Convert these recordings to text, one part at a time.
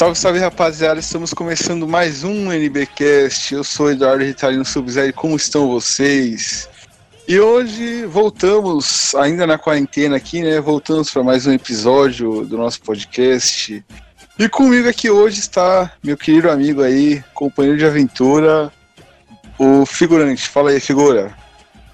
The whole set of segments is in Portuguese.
Salve, salve rapaziada, estamos começando mais um NBcast. Eu sou Eduardo Ritalino Subzero, como estão vocês? E hoje voltamos, ainda na quarentena aqui, né? Voltamos para mais um episódio do nosso podcast. E comigo aqui hoje está meu querido amigo aí, companheiro de aventura, o figurante. Fala aí, figura.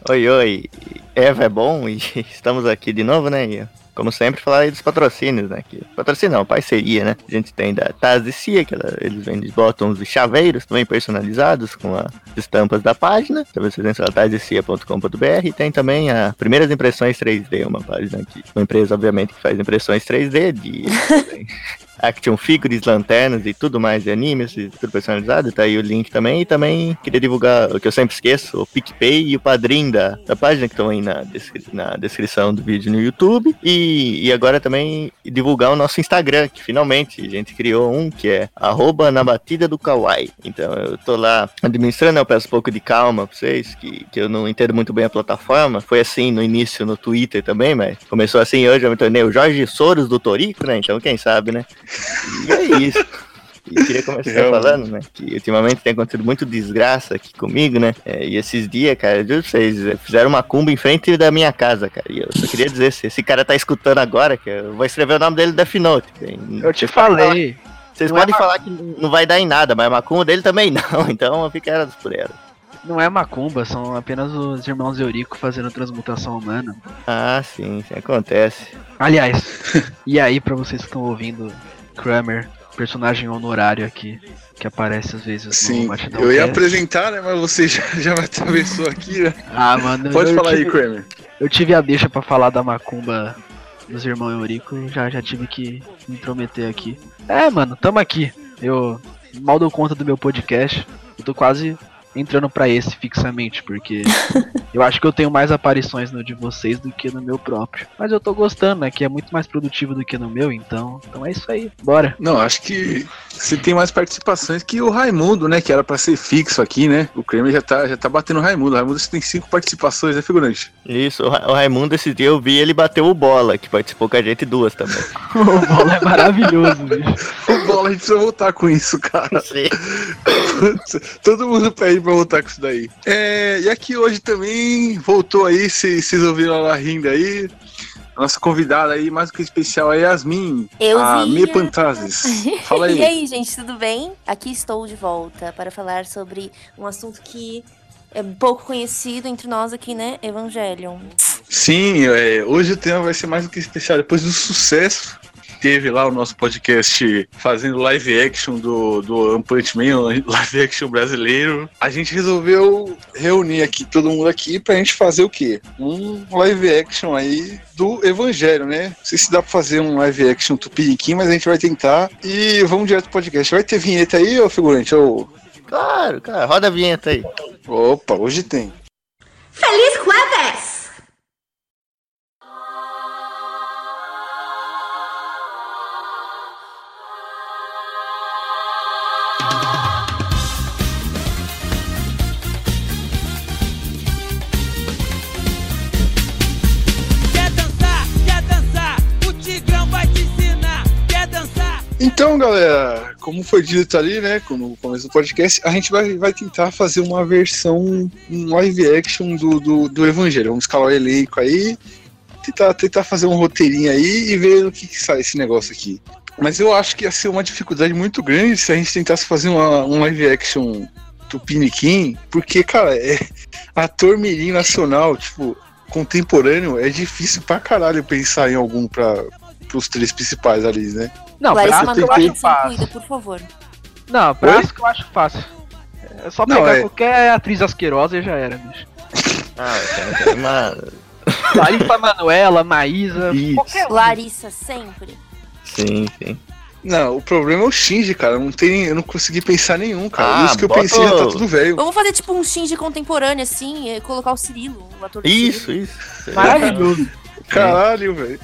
Oi, oi. Eva é bom e estamos aqui de novo, né? Como sempre, falar aí dos patrocínios, né? Que, patrocínio não, parceria, né? A gente tem da Taz de Cia, que ela, eles vendem botões e chaveiros também personalizados com as estampas da página. Então vocês entram lá tazdecia.com.br e tem também a Primeiras Impressões 3D, uma página aqui. Uma empresa, obviamente, que faz impressões 3D de action figures, lanternas e tudo mais de animes, e tudo personalizado, tá aí o link também. E também queria divulgar o que eu sempre esqueço, o PicPay e o padrinho da, da página que estão aí na, descri na descrição do vídeo no YouTube. E, e agora também divulgar o nosso Instagram, que finalmente a gente criou um que é arroba na batida do Kawaii. Então eu tô lá administrando, eu peço um pouco de calma pra vocês, que, que eu não entendo muito bem a plataforma. Foi assim no início no Twitter também, mas começou assim hoje, eu me tornei o Jorge Soros do Torico, né? Então quem sabe, né? E é isso. E queria começar é, falando, né? Que ultimamente tem acontecido muito desgraça aqui comigo, né? É, e esses dias, cara, eu vocês, fizeram uma cumba em frente da minha casa, cara. E eu só queria dizer, se esse cara tá escutando agora, que eu vou escrever o nome dele Death Note. Eu te falei. Vocês não podem é falar que não vai dar em nada, mas a macumba dele também não, então fica elas por ela. Não é macumba, são apenas os irmãos Eurico fazendo transmutação humana. Ah, sim, sim acontece. Aliás, e aí para vocês que estão ouvindo Kramer, personagem honorário aqui, que aparece às vezes Sim, no eu ia apresentar, né, mas você já, já me atravessou aqui, né? Ah, mano. Pode falar tive, aí, Kramer. Eu tive a deixa para falar da macumba dos irmãos Eurico e já, já tive que me intrometer aqui. É, mano, tamo aqui. Eu mal dou conta do meu podcast. Eu tô quase entrando para esse fixamente, porque eu acho que eu tenho mais aparições no de vocês do que no meu próprio. Mas eu tô gostando, né? Que é muito mais produtivo do que no meu, então. Então é isso aí. Bora. Não, acho que você tem mais participações que o Raimundo, né? Que era para ser fixo aqui, né? O Kramer já tá, já tá batendo o Raimundo. O Raimundo tem cinco participações, né, figurante? Isso, o Raimundo esse dia eu vi ele bateu o bola, que participou com a gente duas também. o bola é maravilhoso, bicho. Bola a gente precisa voltar com isso, cara. Sim. Todo mundo pede pra voltar com isso daí. É, e aqui hoje também voltou aí, se vocês ouviram ela rindo aí. A nossa convidada aí, mais do que especial, é Yasmin. Eu a Me Pantazes. Fala aí. e aí, gente, tudo bem? Aqui estou de volta para falar sobre um assunto que é pouco conhecido entre nós aqui, né? Evangelion. Sim, é, hoje o tema vai ser mais do que especial. Depois do sucesso teve lá o nosso podcast fazendo live action do, do Punch Man, live action brasileiro, a gente resolveu reunir aqui todo mundo aqui pra gente fazer o quê? Um live action aí do Evangelho, né? Não sei se dá pra fazer um live action tupiniquim, mas a gente vai tentar. E vamos direto pro podcast. Vai ter vinheta aí, ô figurante? Ou... Claro, cara. Roda a vinheta aí. Opa, hoje tem. Feliz! Então, galera, como foi dito ali, né, no começo do podcast, a gente vai, vai tentar fazer uma versão, um live action do, do, do Evangelho. Vamos escalar o elenco aí, tentar, tentar fazer um roteirinho aí e ver o que, que sai esse negócio aqui. Mas eu acho que ia ser uma dificuldade muito grande se a gente tentasse fazer uma, um live action Tupiniquim, porque, cara, é ator mirim nacional, tipo, contemporâneo, é difícil pra caralho pensar em algum pra, pros três principais ali, né? Não, Larissa prático eu acho fácil. Cuida, por favor. Não, prático eu acho fácil. É só pegar não, é... qualquer atriz asquerosa e já era, bicho. Ah, cara, uma... Larissa Manuela, Maísa. Qualquer... Larissa, sempre. Sim, sim. Não, o problema é o Shinji, cara. Não tem, eu não consegui pensar nenhum, cara. Ah, Isso que eu pensei já tá tudo velho. Vamos fazer tipo um Shinji contemporâneo, assim, colocar o Cirilo, o ator Isso, Cirilo. isso. Maravilhoso. Caralho, velho.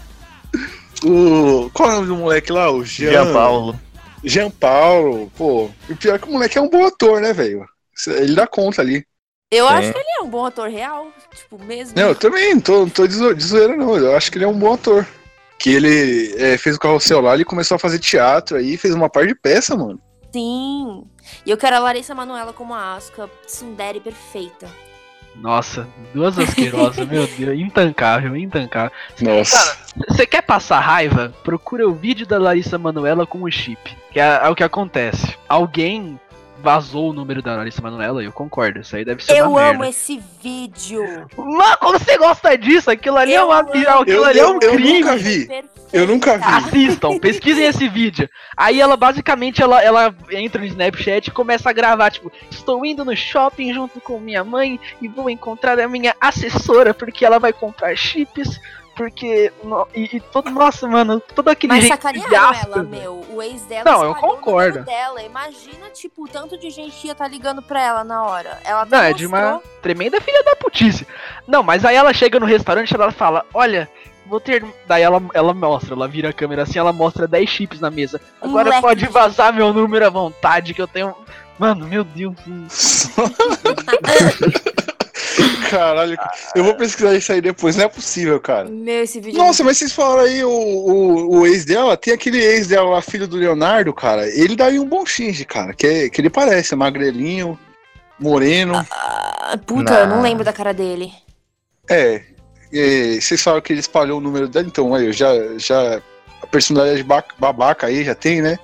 O. Qual é o nome do moleque lá? O Jean. Jean Paulo. Jean Paulo, pô. O pior é que o moleque é um bom ator, né, velho? Ele dá conta ali. Eu é. acho que ele é um bom ator real, tipo, mesmo. Não, eu também, não tô, tô de zoeira, não. Eu acho que ele é um bom ator. Que ele é, fez o carrossel lá, ele começou a fazer teatro aí, fez uma par de peça, mano. Sim. E eu quero a Larissa Manoela como a Asuka, tsundere perfeita. Nossa, duas asquerosas, meu Deus, intancável, intancável. Nossa. Você quer passar raiva? Procura o vídeo da Larissa Manoela com o chip. Que é, é o que acontece. Alguém vazou o número da Larissa Manoela, eu concordo. Isso aí deve ser Eu uma amo merda. esse vídeo. Mano, como você gosta disso? Aquilo ali é Eu uma amo. aquilo Eu- ali é um eu- eu crime. nunca vi. Eu nunca vi. Assistam, pesquisem esse vídeo. Aí ela basicamente ela, ela entra no Snapchat e começa a gravar, tipo, estou indo no shopping junto com minha mãe e vou encontrar a minha assessora porque ela vai comprar chips. Porque. no- e, e todo. Nossa, mano, todo aquele Mas sacanearam ela, meu. O ex dela Não, eu concordo. dela. Imagina, tipo, o tanto de gente que ia estar ligando pra ela na hora. Ela Não, é de uma tremenda filha da putice. Não, mas aí ela chega no restaurante e ela fala: Olha, vou ter. Daí ela, ela mostra, ela vira a câmera assim, ela mostra 10 chips na mesa. Agora leque pode de vazar meu número à vontade, que eu tenho. Mano, meu Deus. Caralho, eu vou pesquisar isso aí depois, não é possível, cara. Meu, esse vídeo. Nossa, mas vocês falaram aí o, o, o ex dela, tem aquele ex dela lá, filho do Leonardo, cara. Ele daria um bom xinge, cara. Que, é- que ele parece, magrelinho, moreno. Ah, puta, eu não lembro da cara dele. É. E vocês falaram que ele espalhou o número dela, então aí, eu já, já. A personalidade ba- babaca aí já tem, né?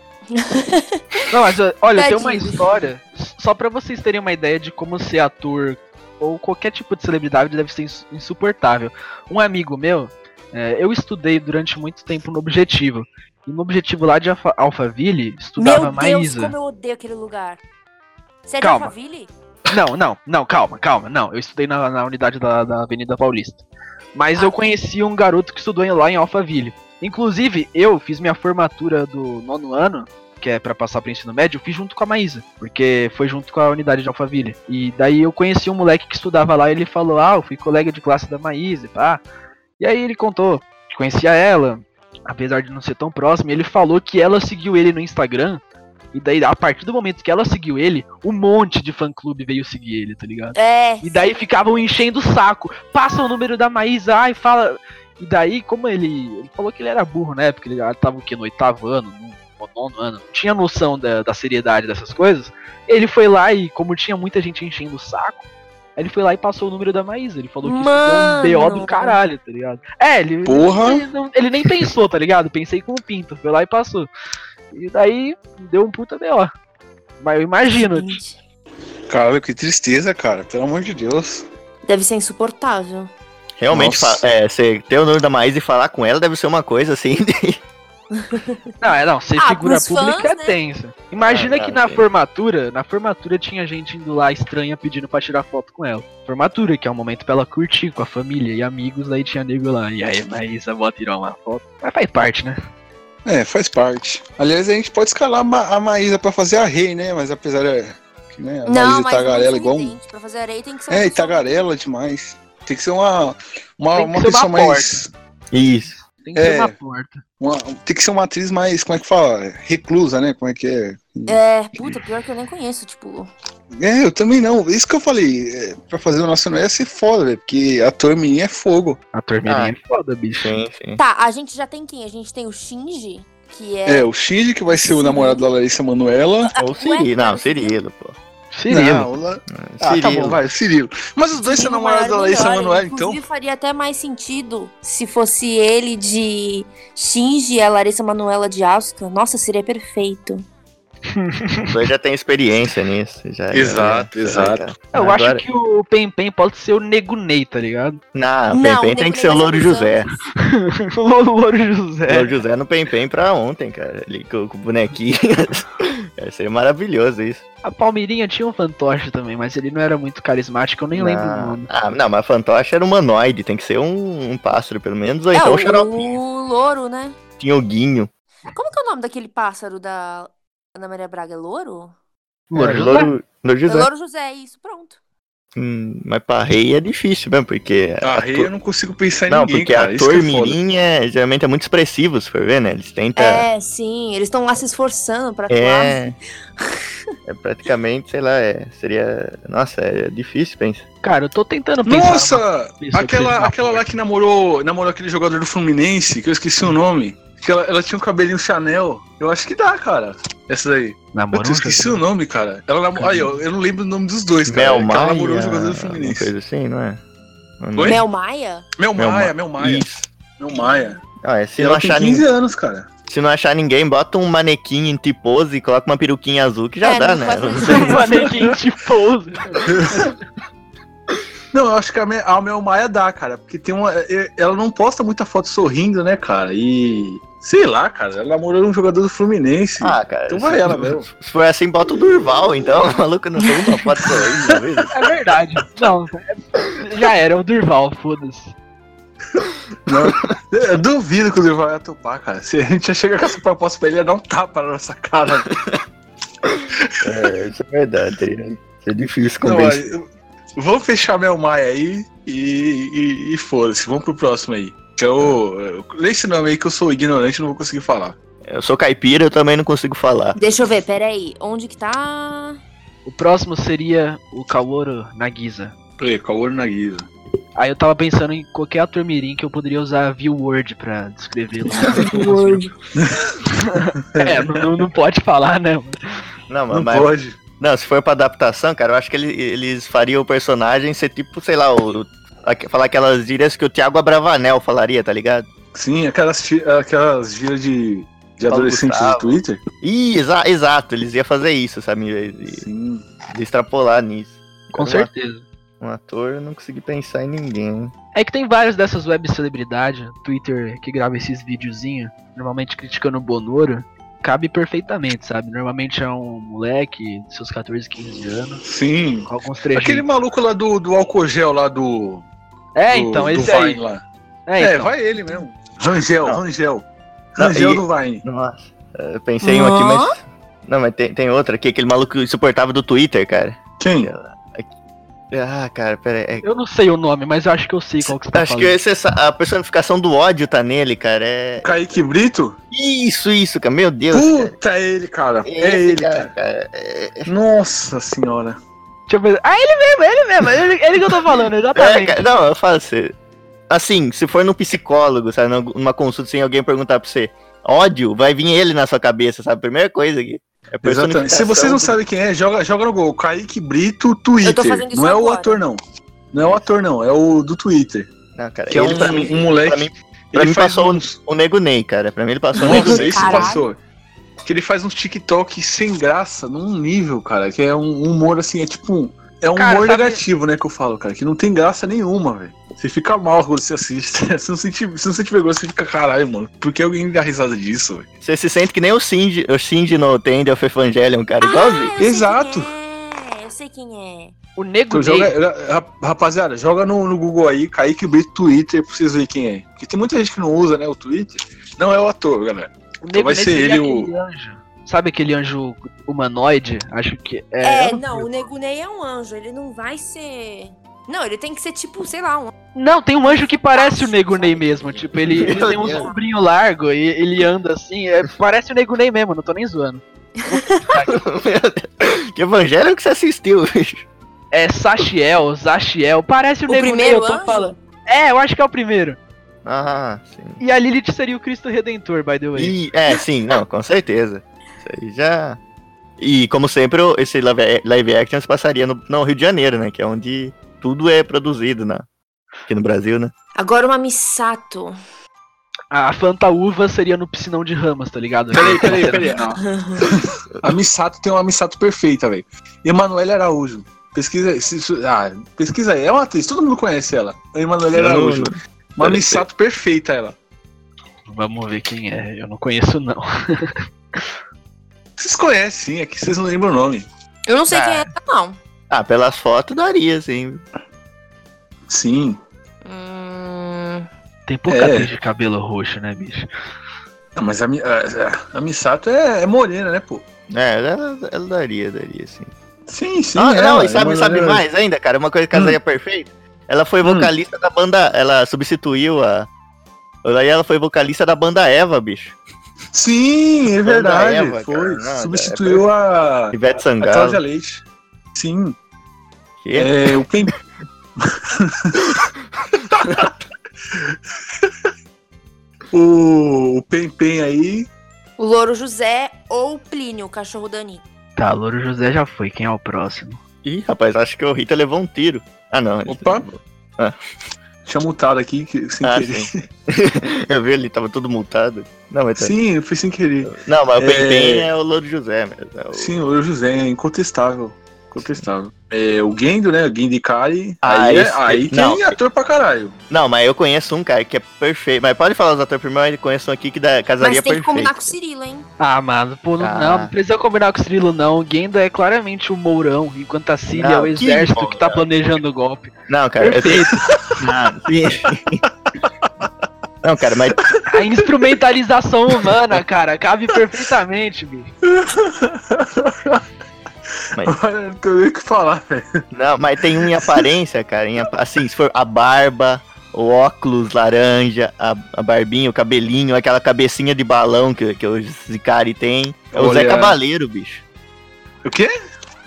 Não, mas olha, tem uma Tadinho. história, só pra vocês terem uma ideia de como ser ator ou qualquer tipo de celebridade deve ser ins- insuportável. Um amigo meu, é, eu estudei durante muito tempo no Objetivo. E no Objetivo lá de Alfa- Alphaville, estudava Meu Deus, Maísa. como eu odeio aquele lugar. Você é de Calma. Alphaville? Não, não, não, calma, calma. Não, eu estudei na, na unidade da, da Avenida Paulista. Mas Ah, eu conheci um garoto que estudou lá em Alphaville. Inclusive, eu fiz minha formatura do nono ano, que é pra passar pro ensino médio, eu fiz junto com a Maísa, porque foi junto com a unidade de Alphaville. E daí eu conheci um moleque que estudava lá e ele falou: Ah, eu fui colega de classe da Maísa, e pá. E aí ele contou que conhecia ela, apesar de não ser tão próximo, e ele falou que ela seguiu ele no Instagram. E daí, a partir do momento que ela seguiu ele, um monte de fã-clube veio seguir ele, tá ligado? É. E daí ficavam enchendo o saco. Passa o número da Maísa, ai, fala. E daí, como ele. Ele falou que ele era burro, né? Porque ele já tava o quê? No oitavo ano, no nono ano. Tinha noção da, da seriedade dessas coisas. Ele foi lá e, como tinha muita gente enchendo o saco, ele foi lá e passou o número da Maísa. Ele falou que isso Mano. deu um BO do caralho, tá ligado? É, ele. Porra. Ele, não- ele nem pensou, tá ligado? Pensei com o Pinto. Foi lá e passou. E daí deu um puta BO. Mas eu imagino. Gente, Caralho, que tristeza, cara. Pelo amor de Deus. Deve ser insuportável. Realmente, é, você ter o número da Maísa e falar com ela deve ser uma coisa assim. Não, é não, ser Ah, figura pública fãs, é né? tensa. Imagina Ah, que tá, na formatura, na formatura tinha gente indo lá estranha pedindo pra tirar foto com ela. Formatura, que é um momento pra ela curtir com a família e amigos, aí tinha nego lá. E aí, Maísa, vou tirar uma foto. Mas faz parte, né? É, faz parte. Aliás, a gente pode escalar a Ma- a Maísa pra fazer a rei, né? Mas apesar de. que, né, a não, Maísa mas tagarela muito igual. um-. Pra fazer areia tem que ser É, e pessoa- tagarela demais. Tem que ser uma, uma, Tem que uma ser uma pessoa mais. Isso. Tem que ser É. uma porta. uma- tem que ser uma atriz mais, como é que fala? Reclusa, né? Como é que é? É, puta, pior que eu nem conheço, tipo. É, eu também não. Isso que eu falei, é, pra fazer o nacional ia ser foda, velho, porque ator menino é fogo. A turminha Ah. é foda, bicho. Sim, sim. Tá, a gente já tem quem? A gente tem o Shinji, que é. É, o Shinji que vai ser o Sim. namorado da Larissa Manoela. Ou Cirilo. Não, Cirilo, pô. Cirilo. Não, o La- Ah, tá bom, vai, Cirilo. Mas os dois são Cirilo namorados da Larissa. Manoela, então. Inclusive, faria até mais sentido se fosse ele de Shinji e a Larissa Manoela de Asuka. Nossa, seria perfeito. Dois já tem experiência nisso. Já, Exato, já- exato. já- Eu Agora- acho que o Pen Pen pode ser o Nego Ney, tá ligado? Não, o Não, Pem o tem que ser o Louro ser José. o Louro José. O Louro José no Pem Pem pra ontem, cara. Ali com, com o bonequinho. Cara, seria maravilhoso isso. A Palmeirinha tinha um fantoche também, mas ele não era muito carismático, eu nem lembro o Não. nome. Ah, não, mas fantoche era humanoide, tem que ser um, um pássaro, pelo menos, ou é, então o, o xaropinho. o louro, né? Tinha o Guinho. Como que é o nome daquele pássaro da Ana Maria Braga? É louro? Louro É, José. Louro, Louro É José. louro José, isso, pronto. Hum, mas pra rei é difícil mesmo, porque. A Rei eu não consigo pensar em Não, ninguém, porque cara. Ator é mirim é, geralmente é muito expressivo, se for ver, né? Eles tentam. É, sim, eles estão lá se esforçando pra atuar. É, é praticamente, sei lá, é, seria. Nossa, é difícil, pensa. Cara, eu tô tentando pensar. Nossa! Aquela, aquela lá que namorou, namorou aquele jogador do Fluminense, que eu esqueci o nome. Que ela, ela tinha um cabelinho Chanel. Eu acho que dá, cara. Essa daí. namoro Eu esqueci o nome, cara. Ela namorou. Aí, eu, eu não lembro o nome dos dois, cara. Mel que ela Maia, namorou um jogador do uma Fluminense. coisa assim, não é? Não Oi? é? Mel Maia? Mel Maia, Ma- Mel Maia. Isso. Mel Maia. Ah, é, se, E não ela tem achar 15 ninguém, anos, cara. se não achar ninguém, bota um manequim em T-pose e coloca uma peruquinha azul que já É, dá, não né? Um manequim de pose. Não, eu acho que a, Me- a Mel Maia dá, cara. Porque tem uma. é- Ela não posta muita foto sorrindo, né, cara? E. Sei lá, cara. Ela namorou um jogador do Fluminense. Ah, cara. Então vai ela mesmo. Se for assim, bota o Durval, então. O maluco não tem uma foto sorrindo. É verdade. Não, já era, é o Durval, foda-se. Não, eu duvido que o Durval ia topar, cara. Se a gente já chega com essa proposta pra ele, ia dar um tapa na nossa cara. É, isso é verdade. ligado? Isso é difícil Não, convencer. olha, vamos fechar Mel Maia aí e, e, e foda-se. Vamos pro próximo aí. Que eu, eu. Lê esse nome aí que eu sou ignorante e não vou conseguir falar. Eu sou caipira, eu também não consigo falar. Deixa eu ver, peraí. Onde que tá? O próximo seria o Kaoru Nagisa. Ei, Kaoru Nagisa. Aí eu tava pensando em qualquer ator mirim que eu poderia usar view word pra descrevê-lo. Word. é, não, não- pode falar, né? Não, mas, Não mas- pode. Não, se for pra adaptação, cara, eu acho que ele- eles fariam o personagem ser tipo, sei lá, o, falar aquelas gírias que o Thiago Abravanel falaria, tá ligado? Sim, aquelas, aquelas gírias de, de Paulo adolescente Gustavo. de Twitter. Ih, exa- exato, eles iam fazer isso, sabe? De, Sim. de extrapolar nisso. Com certeza. Um ator, eu não consegui pensar em ninguém. É que tem várias dessas web celebridades, Twitter, que grava esses videozinhos, normalmente criticando o Bonoro, cabe perfeitamente, sabe? Normalmente é um moleque de seus 14, 15 anos, Sim. com alguns trejeitos. Aquele maluco lá do, do álcool gel lá do. É, do- então, do esse Vine aí. lá. É, É, então. vai ele mesmo. Rangel, Não. Rangel. Não, Rangel e- do Vine. Nossa. Eu pensei em um aqui, mas. Não, mas tem, tem outra aqui, aquele maluco insuportável do Twitter, cara. Quem? Ah, cara, pera aí. Eu não sei o nome, mas eu acho que eu sei qual que você tá Acho que falando. esse, essa- a personificação do ódio tá nele, cara. É. Kaique Brito? Isso, isso, cara. Meu Deus. cara. Puta, é ele, cara. É Esse ele, cara, cara. cara. É, Nossa senhora. Deixa eu ver. Ah, ele mesmo, ele mesmo, ele, ele que eu tô falando, é, exatamente. cara, não, eu falo assim. Assim, se for num psicólogo, sabe, numa consulta sem alguém perguntar pra você, ódio, vai vir ele na sua cabeça, sabe? Primeira coisa aqui. É Exatamente. Se vocês não sabem quem é, joga, joga no Gol. Kaique Brito, Twitter. Não é o agora. ator, não. Não é o ator, não. É o do Twitter. Não, cara, Que é ele um, pra mim, um moleque. pra mim, pra ele mim faz passou uns... o Nego Ney, cara. Pra mim ele passou o Nego Nossa, Ney. passou. Que ele faz uns TikTok sem graça, num nível, cara. Que é um humor assim, é tipo um. É um Cara, humor sabe- negativo, né, que eu falo, cara. Que não tem graça nenhuma, velho. Você fica mal quando você assiste. se, não sentir, se não sentir vergonha, você fica, caralho, mano. Por que alguém dá risada disso, velho? Você se sente que nem o Shinji, o Shinji no End of Evangelion, cara. Igualzinho. Ah, eu sei Exato. é, Eu sei quem é. O Nego Então, joga, ra- rapaziada, joga no, no Google aí, Kaique Brito Twitter pra vocês verem quem é. Porque tem muita gente que não usa, né, o Twitter. Não é o ator, galera. o Nego vai ser ele o- anjo. Sabe aquele anjo humanoide? Acho que é. É, não, o Negunei é um anjo, ele não vai ser. Não, ele tem que ser tipo, sei lá, um. Não, tem um anjo que parece o Nego Ney mesmo. Tipo, ele, ele tem um Deus. sombrinho largo e ele anda assim. é, parece o Nego Ney mesmo, não tô nem zoando. que Evangelion que você assistiu, bicho? É Sachiel, Zachiel, parece o, O Nego Ney, primeiro eu tô anjo? falando. É, eu acho que é o primeiro. Ah, sim. E a Lilith seria o Cristo Redentor, by the way. E, é, sim, não, com certeza. Aí já. E como sempre, esse live, action se passaria no, no Rio de Janeiro, né? Que é onde tudo é produzido, né? Aqui no Brasil, né? Agora uma Misato. A Fantaúva seria no piscinão de ramas, tá ligado? Peraí, peraí, peraí. A Missato tem uma Missato perfeita, velho. Emanuele Araújo. Pesquisa, se- ah, pesquisa aí. É uma atriz, todo mundo conhece ela. A Emanuele Araújo. Uma Deve Missato perfeita, ela. Vamos ver quem é, eu não conheço não. Vocês conhecem, sim, é que vocês não lembram o nome. Eu não sei Ah. quem é, não. Ah, pelas fotos daria, sim. Sim. Hum, Tem pouca É. de cabelo roxo, né, bicho? Não, mas a, a, a Missato é, é morena, né, pô? É, ela, ela daria, daria, sim. Sim, sim. Ah, não, ela, e sabe, é sabe mais ainda, cara? Uma coisa que casaria perfeito. Ela foi Hum. vocalista da banda. Ela substituiu a. Aí ela foi vocalista da banda Eva, bicho. Sim, é verdade. Eva, foi. cara, não, Substituiu a. Ivete A Sangalo. Cláudia Leite. Sim. Que? É, o Pem. o, o aí. O Louro José ou Plínio, o cachorro da Anitta. Tá, Louro José já foi, quem é o próximo? Ih, rapaz, acho que o Rita levou um tiro. Ah, não. Opa. Tinha mutado aqui que- sem Ah, querer. sim. Eu vi, ele tava todo multado. Não, mas tá- Sim, foi sem querer. Não, mas o É. É o Louro José mesmo. é o- Sim, o José é incontestável. Incontestável. É, o Gendo, né? O Gendo Ikari. Ah, aí, é- esse- aí tem não. ator pra caralho. Não, mas eu conheço um cara que é perfeito. Mas pode falar os atores primeiro, eu conheço um aqui que dá, casaria Mas tem que perfeito. combinar com o Cirilo, hein? Ah, mano, pô, não, Ah. não, não precisa combinar com o Cirilo, não. O Gendo é claramente o Mourão, enquanto a Cília é o que exército bom, que tá planejando o golpe. Não, cara. eu- Perfeito. Não, sim. Não, cara, mas A instrumentalização humana, cara, cabe perfeitamente, bicho. Olha, não tenho nem o que falar, velho. Não, mas tem um em aparência, cara. em assim, se for a barba, o óculos laranja, a, a barbinha, o cabelinho, aquela cabecinha de balão que, que o Zicari tem. É o Zé Olha. Cabaleiro, bicho. O quê?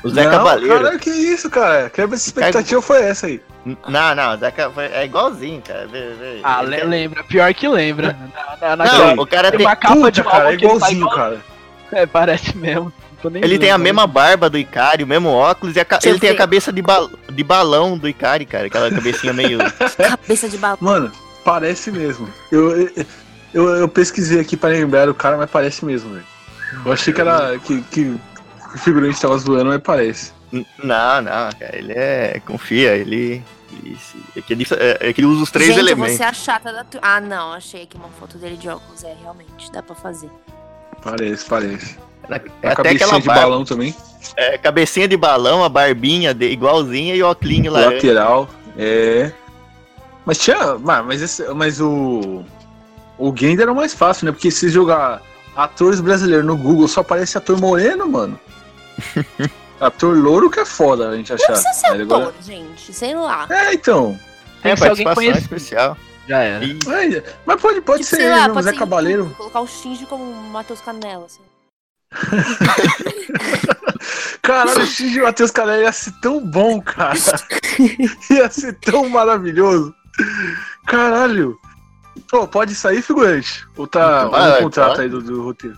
O Zé não, Cabaleiro. Caralho, que isso, cara? Que expectativa foi essa aí? Não, não, o Zé Ca- foi- é igualzinho, cara. Vê, vê. Ah, Ele le- tem- lembra, pior que lembra. Na, na, Não, o cara tem tem. uma capa de cara, é tá igualzinho, igual- cara. É, parece mesmo. Não tô nem Ele tem a mesma barba do Icari, o mesmo óculos, e a ele tem a cabeça de, bal- de balão do Icari, cara. Aquela cabecinha meio. Cabeça de balão. Mano, parece mesmo. Eu, eu, eu pesquisei aqui pra lembrar o cara, mas parece mesmo, velho. Eu achei que era. que, que o figurante tava zoando, mas parece. Não, não, cara. Ele é. Confia, ele. É que ele, é- é que ele usa os três Gente, elementos. você é a chata da turma. Ah, não, achei aqui uma foto dele de óculos. É, realmente, dá pra fazer. Parece, parece. É a até cabecinha de barba, balão também. é, cabecinha de balão, a barbinha de, igualzinha e o óculos laranja. Lateral. É. Mas tinha. Mas, mas, esse, mas o. O Gender era o mais fácil, né? Porque se jogar atores brasileiros no Google só aparece ator moreno, mano. ator louro que é foda a gente Não achar. precisa ser Aí agora- ator, gente. Sei lá. É, então. Tem É que ser alguém especial. Já era. E- É, mas pode, pode Tipo, ser lá, pode Zé ser Cabaleiro. Colocar o Shinji como o Matheus Canela. Assim. Caralho, o Shinji Matheus Canela ia ser tão bom, cara. ia ser tão maravilhoso. Caralho. Pô, pode sair, figurante? Ou tá Vai, um contrato pode. aí do, do roteiro?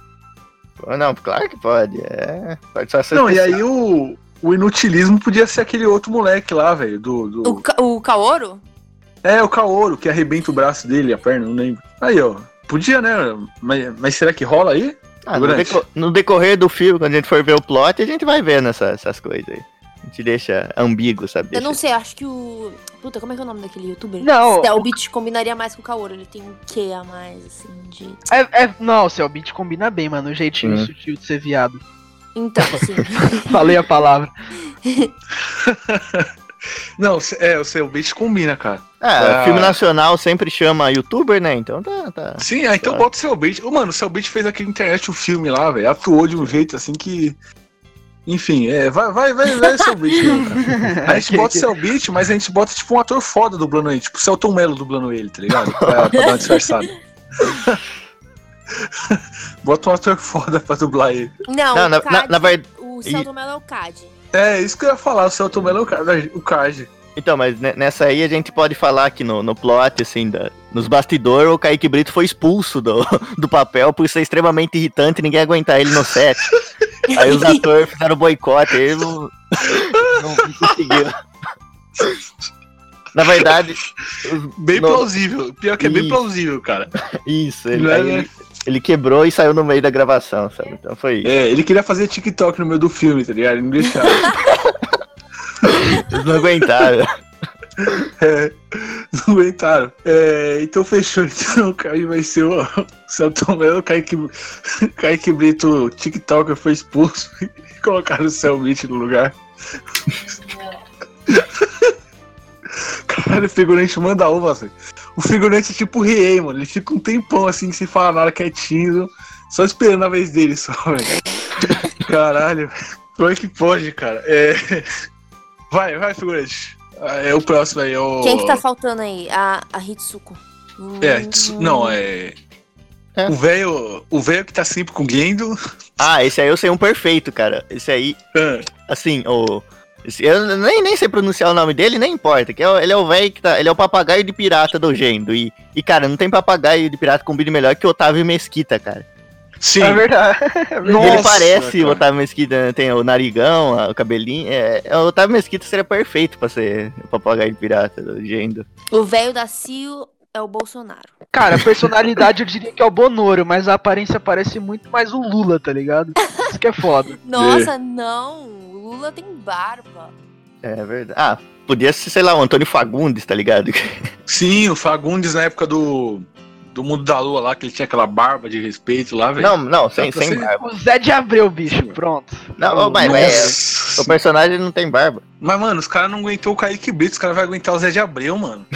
Pô, Não, claro que pode. É. Pode só ser Não, e aí o, o inutilismo podia ser aquele outro moleque lá, velho. Do, do- O, Ka- o Kaoru? É, o Kaoru, que arrebenta o braço dele, a perna, não lembro. Aí, ó. Podia, né? Mas, mas será que rola aí? Ah, no, deco- no decorrer do filme, quando a gente for ver o plot, a gente vai vendo essa- essas coisas aí. A gente deixa ambíguo, sabe? Eu Deixa- não sei, acho que o. Puta, como é que é o nome daquele youtuber? Não. Stelbit combinaria mais com o Kaoru. Ele tem um quê a mais, assim, de. É, é, não, o seu beat combina bem, mano. O jeitinho Hum. sutil de ser viado. Então, assim. Falei a palavra. Não, é, o seu bicho combina, cara. Ah, Ah. filme nacional sempre chama youtuber, né? Então tá. tá. Sim, ah, então Tá. bota o seu Beat. Ô, Mano, o seu Beat fez aquele internet um filme lá, velho. Atuou de um jeito assim que. Enfim, é, vai, vai, vai, vai seu Beat. A gente bota o seu Beat, mas a gente bota tipo um ator foda dublando ele, tipo o Celton Mello dublando ele, tá ligado? Pra, pra dar uma disfarçada. bota um ator foda pra dublar ele. Não, Não, o na, Cad, na, na verdade. o Celton Mello é o Cad. É, isso que eu ia falar, o Celton Mello é o Card. O card. Então, mas ne- nessa aí a gente pode falar que no, no plot, assim, da- nos bastidores, o Kaique Brito foi expulso do, do papel por ser extremamente irritante e ninguém aguentar ele no set. Aí os atores fizeram boicote, ele não, não, não conseguiu. Na verdade, Bem no- plausível. Pior que é bem plausível, cara. isso, ele, é, ele, ele quebrou e saiu no meio da gravação, sabe? Então foi isso. É, ele queria fazer TikTok no meio do filme, tá ligado? Ele não deixava. Eles não aguentaram. É, não aguentaram. É, então fechou. Então o Caio vai ser o Celton Mello, o Kaique, Kaique Brito, TikToker, foi expulso e colocaram o Cellbit no lugar. Caralho, o figurante manda uma, velho. O figurante é tipo o Riei, mano. Ele fica um tempão assim, sem falar nada, quietinho, só esperando a vez dele só, velho. Caralho. Como é que pode, cara? É... Vai, vai, figurante. Ah, É o próximo aí, é o. Quem que tá faltando aí? A, a Hitsuko. É, Hitsu- não, é. É. O velho. O velho que tá sempre com o Gendo. Ah, esse aí eu sei um perfeito, cara. Esse aí, Ah, assim, o. esse- eu nem, nem sei pronunciar o nome dele, nem importa. Que é ele é o velho que tá. Ele é o papagaio de pirata do Gendo. E, e, cara, não tem papagaio de pirata com melhor que o Otávio Mesquita, cara. Sim. É verdade. É verdade. ele Nossa, parece o cara. Otávio Mesquita, tem o narigão, o cabelinho. É, é, o Otávio Mesquita seria perfeito pra ser o papagaio de pirata do Gendo. O velho da Cio é o Bolsonaro. Cara, a personalidade eu diria que é o Bonoro, mas a aparência parece muito mais o Lula, tá ligado? Isso que é foda. Nossa, não. O Lula tem barba. É verdade. Ah, podia ser, sei lá, o Antônio Fagundes, tá ligado? Sim, o Fagundes na época do. Do mundo da lua lá, que ele tinha aquela barba de respeito lá, velho. Não, não, sem, sem ser- barba. O Zé de Abreu, bicho, pronto. Não, mas, Nossa. mas é, o personagem não tem barba. Mas, mano, os caras não aguentou o Kaique Brito, os caras vão aguentar o Zé de Abreu, mano.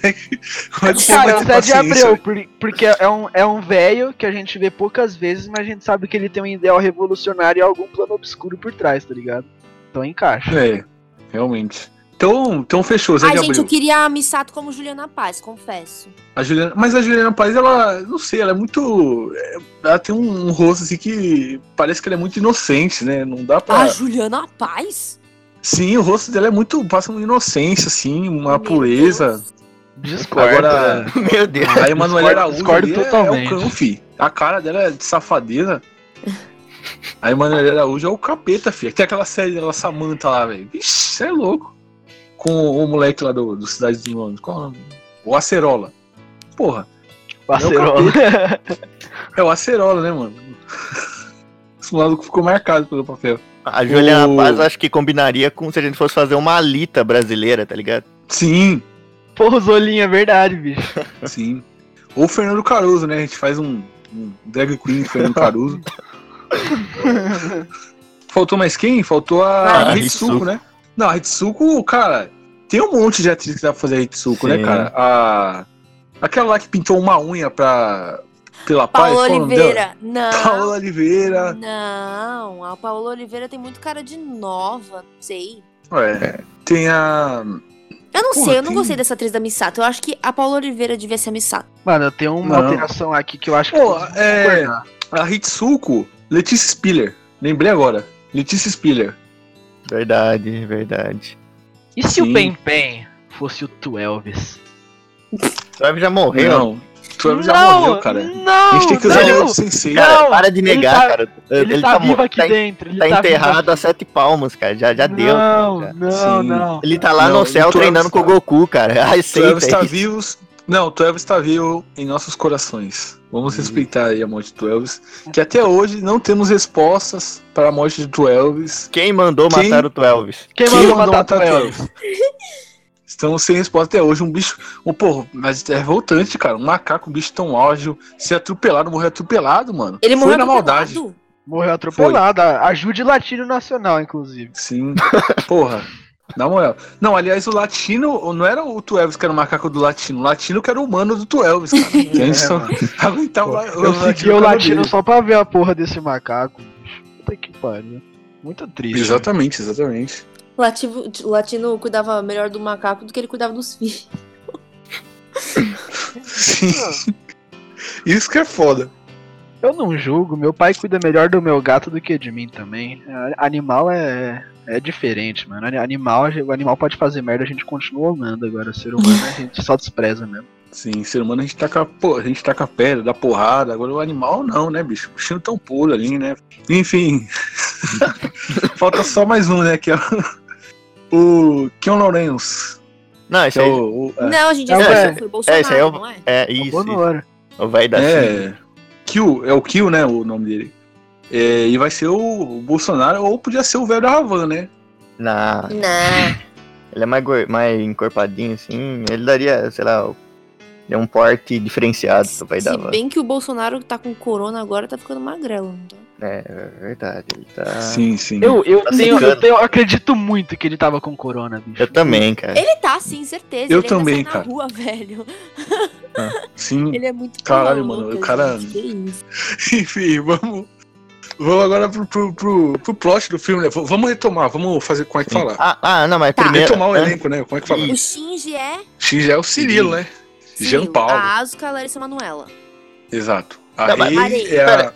como é que, como é que Cara, o Zé de Abreu, por- porque é um, é um velho que a gente vê poucas vezes, mas a gente sabe que ele tem um ideal revolucionário e algum plano obscuro por trás, tá ligado? Então encaixa. É, realmente. Então, então fechou, Zé Ai, de gente, Abreu. eu queria a Misato como Juliana Paz, confesso. A Juliana, mas a Juliana Paz, ela, não sei, ela é muito. é, Ela tem um, um rosto assim que parece que ela é muito inocente, né? Não dá pra. A Juliana Paz? Sim, o rosto dela é muito. passa uma inocência, assim, uma Meu pureza. Deus. Discordo. Agora, Meu Deus. a Emanuela Araújo discordo ali é- totalmente. é o cão, fi. A cara dela é de safadeza. A Emanuela Araújo é o capeta, fi. Tem aquela série dela, Samantha lá, velho. Vixe, você é louco. Com o moleque lá do, do Cidade de Londres. Qual é o nome? O Acerola. Porra. Parcerola. É o Acerola, né, mano? Esse maluco ficou marcado pelo papel. A Juliana O- Paz acho que combinaria com se a gente fosse fazer uma alita brasileira, tá ligado? Sim, Porra, os olhinhos, é verdade, bicho. sim. Ou o Fernando Caruso, né? A gente faz um, um drag queen Fernando Caruso. Faltou mais quem? Faltou a, Ah, a Hitsuko. Hitsuko, né? Não, a Hitsuko, cara, tem um monte de atriz que dá pra fazer a Hitsuko, né, cara? A... Aquela lá que pintou uma unha pra... pela paz. Paola qual é? Oliveira. Não. Paola Oliveira. Não, a Paola Oliveira tem muito cara de nova, não sei. É. Tem a. Eu não Porra, sei, eu não tem- gostei dessa atriz da Misato. Eu acho que a Paola Oliveira devia ser a Misato. Mano, eu tenho uma Não. alteração aqui que eu acho que Pô, é-. A Hitsuko, Letícia Spiller. Lembrei agora. Letícia Spiller. Verdade, verdade. E se Sim. o Pen Pen fosse o Tuelvis? O Trevor já morreu. Não. Tu já morreu, cara. Não, a gente tem que usar não, o sensei. Não, Cara, para de ele negar, tá- cara. Ele, tá, mo- vivo aqui tá, dentro. Ele tá tá enterrado a sete palmos, cara. Já, já deu. Não, já. não, Sim. não. Ele tá lá Não, no céu treinando com o tá- Goku, cara. Tu Aceita está isso. vivo. Não, tu Elvis está vivo em nossos corações. Vamos respeitar aí a morte do Elvis. Que até hoje não temos respostas para a morte do Elvis. Quem mandou Quem- matar o Twelves? Quem Quem mandou mandou matar o matar Tuelvis? Estamos sem resposta até hoje. Um bicho. Um, porra, mas é revoltante, cara. Um macaco, um bicho tão ágil, ser atropelado, morrer atropelado, mano. Ele Foi morreu na atropelado? maldade. Morreu atropelado. Ajude o Latino Nacional, inclusive. Sim. Porra. Na moral. Não, aliás, o latino não era o Tuelvis que era o macaco do latino. O latino que era o humano do Tuelvis, cara. Gente só Eu segui o Latino só pra ver a porra desse macaco. bicho. Puta que pariu. Muito triste. Exatamente, exatamente. O latino, o latino cuidava melhor do macaco do que ele cuidava dos filhos. Sim. Isso que é foda. Eu não julgo, meu pai cuida melhor do meu gato do que de mim também. Animal é, é diferente, mano. Ani- Animal, o animal pode fazer merda, a gente continua amando. Agora, ser humano a gente só despreza mesmo. Sim, ser humano a gente taca, pô, a gente taca pedra, dá porrada. Agora o animal não, né, bicho? O bichinho tão puro ali, né? Enfim. Falta só mais um, né? Que é o, o Kion Lawrence. Não, esse é aí. o. o- é, Não, a gente É, já é, foi o Bolsonaro, esse aí é o- não é? É isso. isso. Bonora. O velho da é. Kill, é o Kill, né? O nome dele. É, e vai ser o, o Bolsonaro, ou podia ser o velho da Havan, né? Não, Não. ele é mais, mais encorpadinho, assim. Ele daria, sei lá, é um porte diferenciado pro velho da Se bem que o Bolsonaro que tá com corona agora tá ficando magrelo. Tá? É, é verdade. Ele tá. Sim, sim. Eu, eu, Tá tenho, eu, tenho- eu acredito muito que ele tava com corona, bicho. Eu também, cara. Ele tá, sim, certeza. Eu ele ainda também, sai cara. na rua, velho. Sim. Ele é muito Caralho, mano, o cara- que. Enfim, vamos. Vamos agora pro, pro, pro, pro plot do filme, né? Vamos retomar, vamos fazer. Como é que fala? Ah, ah, não, mas Tá. primeiro. retomar o an- elenco, né? Como é que fala? O Shinji é X é o Cirilo, né? Jean Paulo. a Asuka, a Larissa Manoela. Exato. A Não, mas- é a.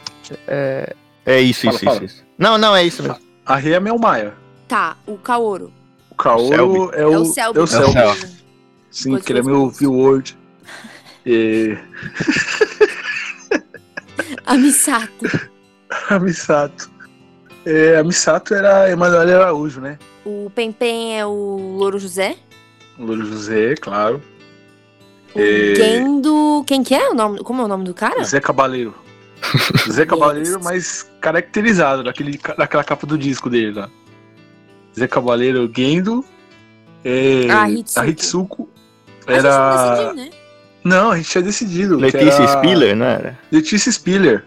É, é isso, Fala, isso, fala. isso, isso. Não, não, é isso mesmo. a Rei é a Mel Maia. Tá, o Kaoru. O Kaoru Selby. é É o, o Selby. é o Selby. Selby. Sim, Coisa que ele é meu eu view word. E... A Misato. A Misato. É, a Misato era a Emanuele Araújo, né? O Pempen é o Louro José. O Louro José, claro. O É. Gendo. Quem que é o nome? Como é o nome do cara? Zé Cabaleiro. Zé Cabaleiro, mas caracterizado daquele, daquela capa do disco dele lá. Zé Cabaleiro Gendo. É, Ah, Hitsuko. a Hitsuko A gente não era. decidiu, né? Não, a gente tinha decidido. Letícia era Spiller, não era? Letícia Spiller.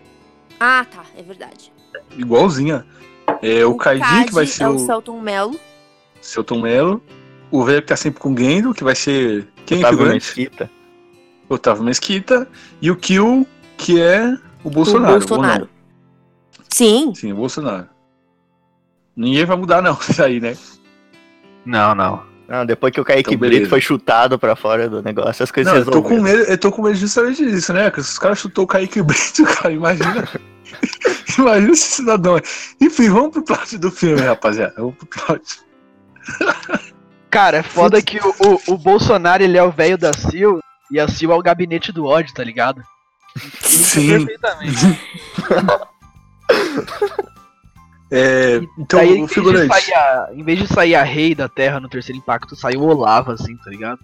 Ah, tá, é verdade. Igualzinha. É, o, Kaiji, que vai ser é o o Celton Mello. Celton Mello. O velho que tá sempre com o Gendo, que vai ser. Quem é Otávio figurante? Mesquita. Otávio Mesquita. E o Kill, que é o Bolsonaro. o Bolsonaro. Sim. Sim, o Bolsonaro. Ninguém vai mudar, não, isso aí, né? Não, não. Não, depois que o Kaique Então. Brito foi chutado pra fora do negócio, as coisas Não, eu tô com medo, eu tô com medo justamente disso, né? Que se os caras chutou o Kaique Brito, cara, imagina. imagina esse cidadão. aí. Enfim, vamos pro plot do filme, rapaziada. Vamos pro plot. Cara, é foda que o, o, o Bolsonaro ele é o velho da Sil e a Sil é o gabinete do ódio, tá ligado? Sim. Perfeitamente. É, então, Daí, em o vez, figurante. sair a, em vez de sair a rei da Terra no terceiro impacto, saiu o Olavo, assim, tá ligado?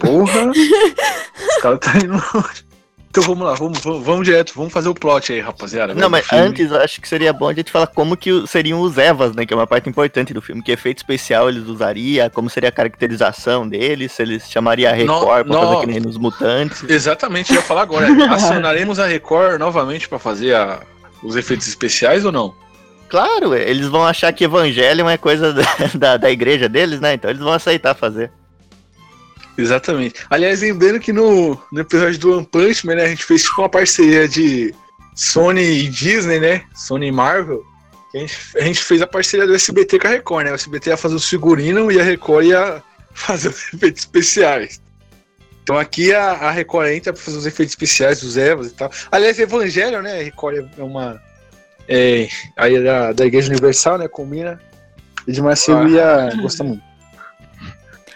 Porra! Os caras tá indo longe. Então vamos lá, vamos, vamos, vamos direto, vamos fazer o plot aí, rapaziada. Não, mas antes eu acho que seria bom a gente falar como que o- seriam os Evas, né? Que é uma parte importante do filme. Que efeito especial eles usariam, como seria a caracterização deles, se eles chamariam a Record pra não. fazer que nem nos Mutantes. Exatamente, eu ia falar agora. Acionaremos a Record novamente pra fazer a- os efeitos especiais ou não? Claro, eles vão achar que Evangelion é coisa da, da, da igreja deles, né? Então eles vão aceitar fazer. Exatamente. Aliás, lembrando que no, no episódio do One Punch Man, né, a gente fez tipo uma parceria de Sony e Disney, né? Sony e Marvel. que A gente, a gente fez a parceria do SBT com a Record, né? O SBT ia fazer os figurinos e a Record ia fazer os efeitos especiais. Então aqui a, a Record entra pra fazer os efeitos especiais dos Evas e tal. Aliás, Evangelho, né? A Record é uma. É, aí é da, da Igreja Universal, né? Combina. Ed Macedo Ah. ia gostar muito.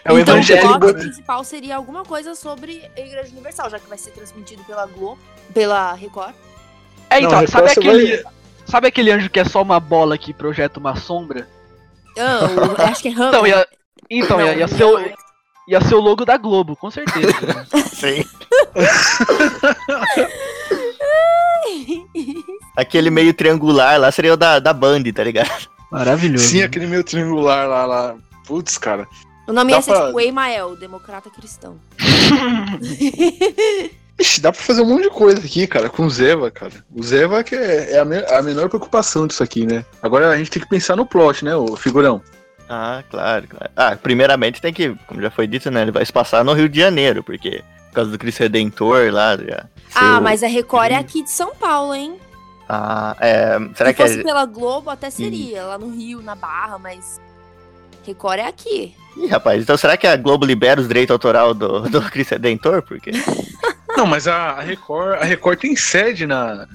É o então evangelho. o plot principal seria alguma coisa sobre a Igreja Universal, já que vai ser transmitido pela Globo, pela Record. É, então, Não, sabe aquele. vai- Sabe aquele anjo que é só uma bola que projeta uma sombra? Ah, o- acho que é Hammer. Então, ia, então Não, ia, ia, ser o, ia ser o logo da Globo, com certeza. Sim. Aquele meio triangular lá seria o da, da Band, tá ligado? Maravilhoso. Sim, aquele meio triangular lá, lá. Putz, cara. O nome Dá ia ser pra- tipo Emael, democrata cristão. Ixi, dá pra fazer um monte de coisa aqui, cara, com o Zeva, cara. O Zeva que é, é a, me- a menor preocupação disso aqui, né? Agora a gente tem que pensar no plot, né, o figurão. Ah, claro, claro. Ah, primeiramente tem que, como já foi dito, né? Ele vai se passar no Rio de Janeiro, porque por causa do Cristo Redentor lá. Já, Ah, mas a Record é aqui de São Paulo, hein? Ah, é. Será Se que fosse é. pela Globo, até seria, lá no Rio, na Barra, mas. Record é aqui. Ih, rapaz, então será que a Globo libera os direitos autorais do, do Cristo Redentor? Porque. Não, mas a Record, a Record tem sede na,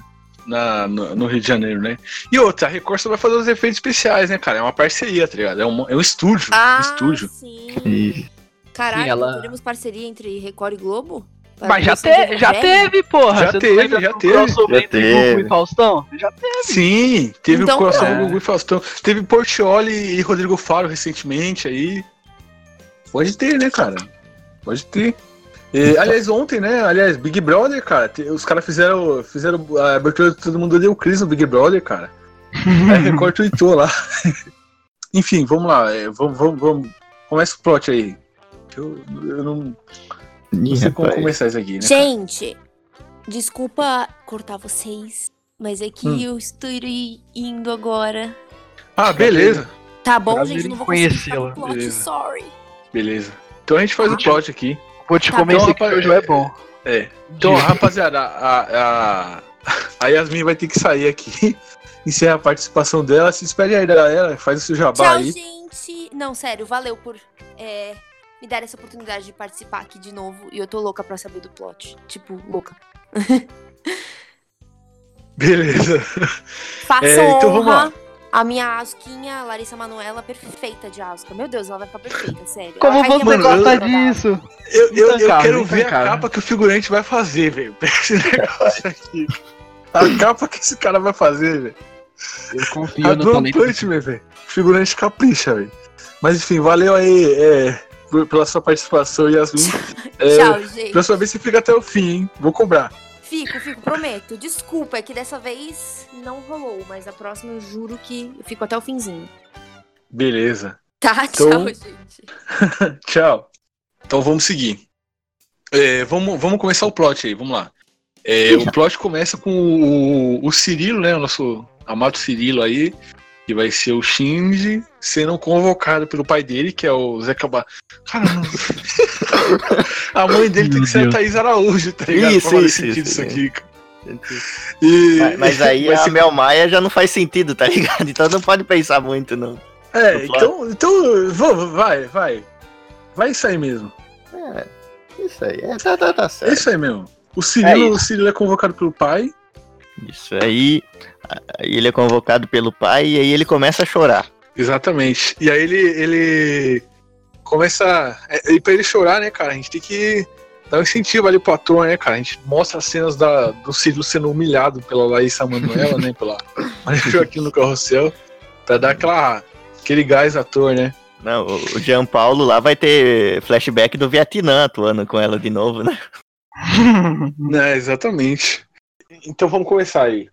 na, no, no Rio de Janeiro, né? E outra, a Record só vai fazer os efeitos especiais, né, cara? É uma parceria, tá ligado? É um, é um estúdio. Ah, um estúdio. sim. Ih, Caralho, Sim, ela- teremos parceria entre Record e Globo? Mas já, te, já teve, porra. Já Você teve, lembra já teve. Já entre Gugu teve. e Faustão? Já teve. Sim, teve Então, o coração pronto. do Gugu e Faustão. Teve Portioli e Rodrigo Faro recentemente aí. Pode ter, né, cara? Pode ter. E, aliás, ontem, né? Aliás, Big Brother, cara, os caras fizeram, fizeram a abertura de todo mundo deu Cris no Big Brother, cara. Aí a Record tweetou lá. Enfim, vamos lá. é, Vamos, vamos, vamos. Começa o plot aí. Eu, eu não, não sei como começar isso aqui, né? Gente, desculpa cortar vocês, mas é que Hum. eu estou indo agora. Ah, beleza. Tá bom, Prazer gente? Não vou plot, Beleza. sorry. Beleza. Então a gente faz o plot aqui. Vou te Tá convencer bom, que o é bom. É. Então, rapaziada, a, a, A Yasmin vai ter que sair aqui. Encerra a participação dela. Se despede aí dela, faz o seu jabá Tchau, aí. gente. Não, sério, valeu por é, me dar essa oportunidade de participar aqui de novo. E eu tô louca pra saber do plot. Tipo, louca. Beleza. Faço É, então vamos lá. A minha Asquinha, Larissa Manuela, perfeita de Asca. Meu Deus, ela vai ficar perfeita, sério. Como você Mano, gosta disso? Eu, eu, eu Intancável, quero ver a capa que o figurante vai fazer, velho. Pega esse negócio aqui. A capa que esse cara vai fazer, velho. Eu A confio no do talento. Punchman, velho. O figurante capricha, velho. Mas enfim, valeu aí é, pela sua participação, Yasmin. É, Tchau, gente. Próxima vez você fica até o fim, hein? Vou cobrar. Fico, fico, prometo. Desculpa, é que dessa vez não rolou, mas a próxima eu juro que eu fico até o finzinho. Beleza. Tá, Então- tchau, gente. Tchau. Então vamos seguir. É, vamos, vamos começar o plot aí, vamos lá. É, o plot começa com o, o Cirilo, né? O nosso amado Cirilo aí, que vai ser o Shinji sendo convocado pelo pai dele, que é o Zé Cabá. Cara, não- a mãe dele tem que ser a. Thaís Araújo, tá ligado? Isso, isso, sentido isso, isso aqui, cara. Mas, E- mas aí vai a ser- Mel Maia já não faz sentido, tá ligado? Então não pode pensar muito, não. É, então, então vamos, vai, vai. Vai isso aí mesmo. É, isso aí, é, tá, tá, tá É certo. isso aí mesmo. O Cirilo, É o Cirilo é convocado pelo pai. Isso aí ele é convocado pelo pai e aí ele começa a chorar. Exatamente. E aí ele, ele começa. é, E pra ele chorar, né, cara, a gente tem que dar um incentivo ali pro ator, né, cara? A gente mostra as cenas da, do Cirilo sendo humilhado pela Laísa Manoela, né? Pela Maria Joaquim no carrossel. Pra dar aquela, aquele gás ator, né? Não, o o Jean Paulo lá vai ter flashback do Vietnã atuando com ela de novo, né? É, exatamente. Então vamos começar aí.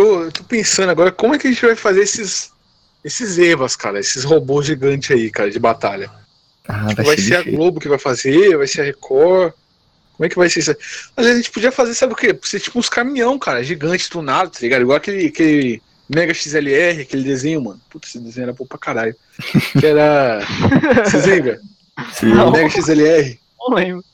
Tô, tô pensando agora como é que a gente vai fazer esses esses Evas, cara, esses robôs gigantes aí, cara, de batalha. Ah, Tipo, vai ser a Globo que vai fazer, vai ser a Record. Como é que vai ser isso? vezes a gente podia fazer, sabe o quê? Ser tipo uns caminhão, cara, gigantes do nada, tá ligado? Igual aquele, aquele Mega XLR, aquele desenho, mano. Puta, esse desenho era bom pra caralho. Que era. Vocês lembram? Sim. O Mega XLR. Não lembro.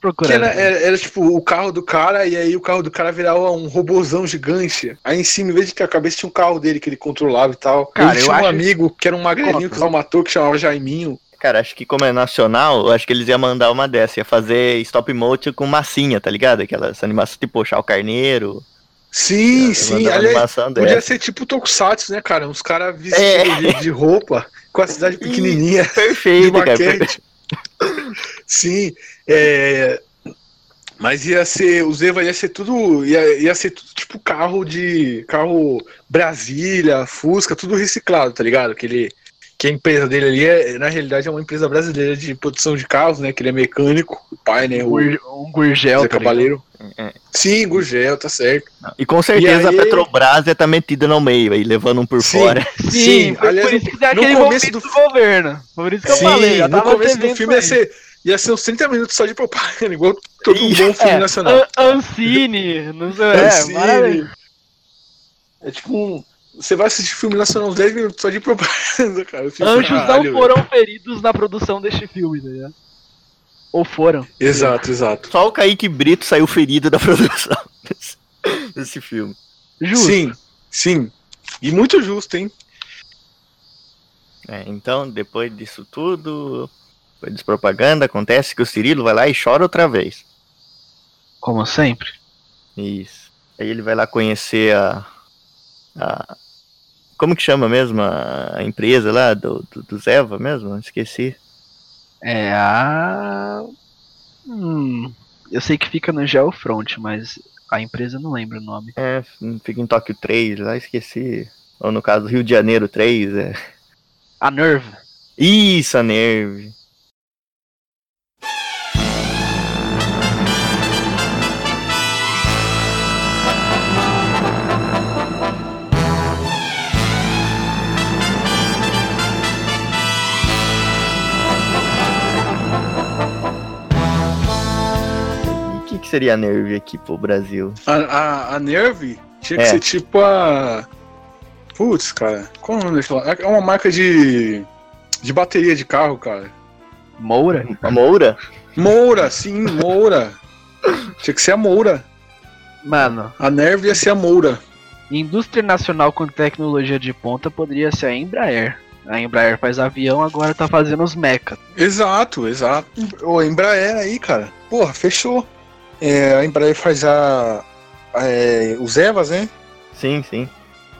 Procurando. era, era, era, tipo o carro do cara, e aí o carro do cara virava um robozão gigante. Aí em cima, em vez de ter a cabeça, tinha um carro dele que ele controlava e tal. Cara, ele eu tinha um acho- amigo que era um magrelinho que um ator que chamava Jaiminho. Cara, acho que como é nacional, eu acho que eles iam mandar uma dessa, ia fazer stop motion com massinha, tá ligado? Aquelas animações tipo puxar o carneiro. Sim, sim. Aliás, Podia ser tipo Tokusatsu, né, cara? Uns caras vestidos É. de, de roupa, com a cidade pequenininha, de Perfeito, cara. maquete. Sim, é... Mas ia ser, o Zeva ia ser tudo, ia, ia ser tudo tipo carro de, carro Brasília, Fusca, tudo reciclado, tá ligado? Que, ele, que a empresa dele ali, é, na realidade, é uma empresa brasileira de produção de carros, né? Que ele é mecânico, o pai, né? O Um Gurgel, Zé tá? Cavaleiro. É. Sim, Gurgel, tá certo. E com certeza E aí- a Petrobras ia tá metida no meio aí, levando um por Sim. fora. Sim, Sim, foi aliás, por isso que no aquele começo momento do do, governo. Por isso que eu Sim, falei. Já no tava começo do filme ia ser, ia ser uns 30 minutos só de propaganda, igual todo um bom filme É, nacional. An- Ancine, não sei. É, maravilha. É tipo um. Você vai assistir filme nacional uns 10 minutos só de propaganda, cara. Fico, Anjos não caralho, foram feridos na produção deste filme, tá ligado? Ou foram. velho. Exato, exato. Só o Kaique Brito saiu ferido da produção desse, desse filme. Justo. Sim, sim. E muito justo, hein? É, então, depois disso tudo, depois de propaganda, acontece que o Cirilo vai lá e chora outra vez. Como sempre. Isso. Aí ele vai lá conhecer a. a como que chama mesmo a, empresa lá do, do, do Zeva mesmo? Esqueci. É a. Hum, eu sei que fica no Geofront, mas a empresa não lembro o nome. É, fica em Tóquio 3, lá esqueci. Ou no caso Rio de Janeiro 3, é. A Nerve. Isso, a Nerve. Que seria a Nerve aqui pro Brasil? A, a, a Nerve tinha que É. ser tipo a. Putz, cara. Qual é o nome daquela? É uma marca de. de bateria de carro, cara. Moura? A Moura? Moura, sim, Moura. tinha que ser a Moura. Mano, A Nerve ia ser a Moura. indústria nacional com tecnologia de ponta poderia ser a Embraer. A Embraer faz avião, agora tá fazendo os mecha. Exato, exato. O Embraer aí, cara. Porra, fechou. É, a Embraer faz a. a- é, os Evas, né? Sim, sim.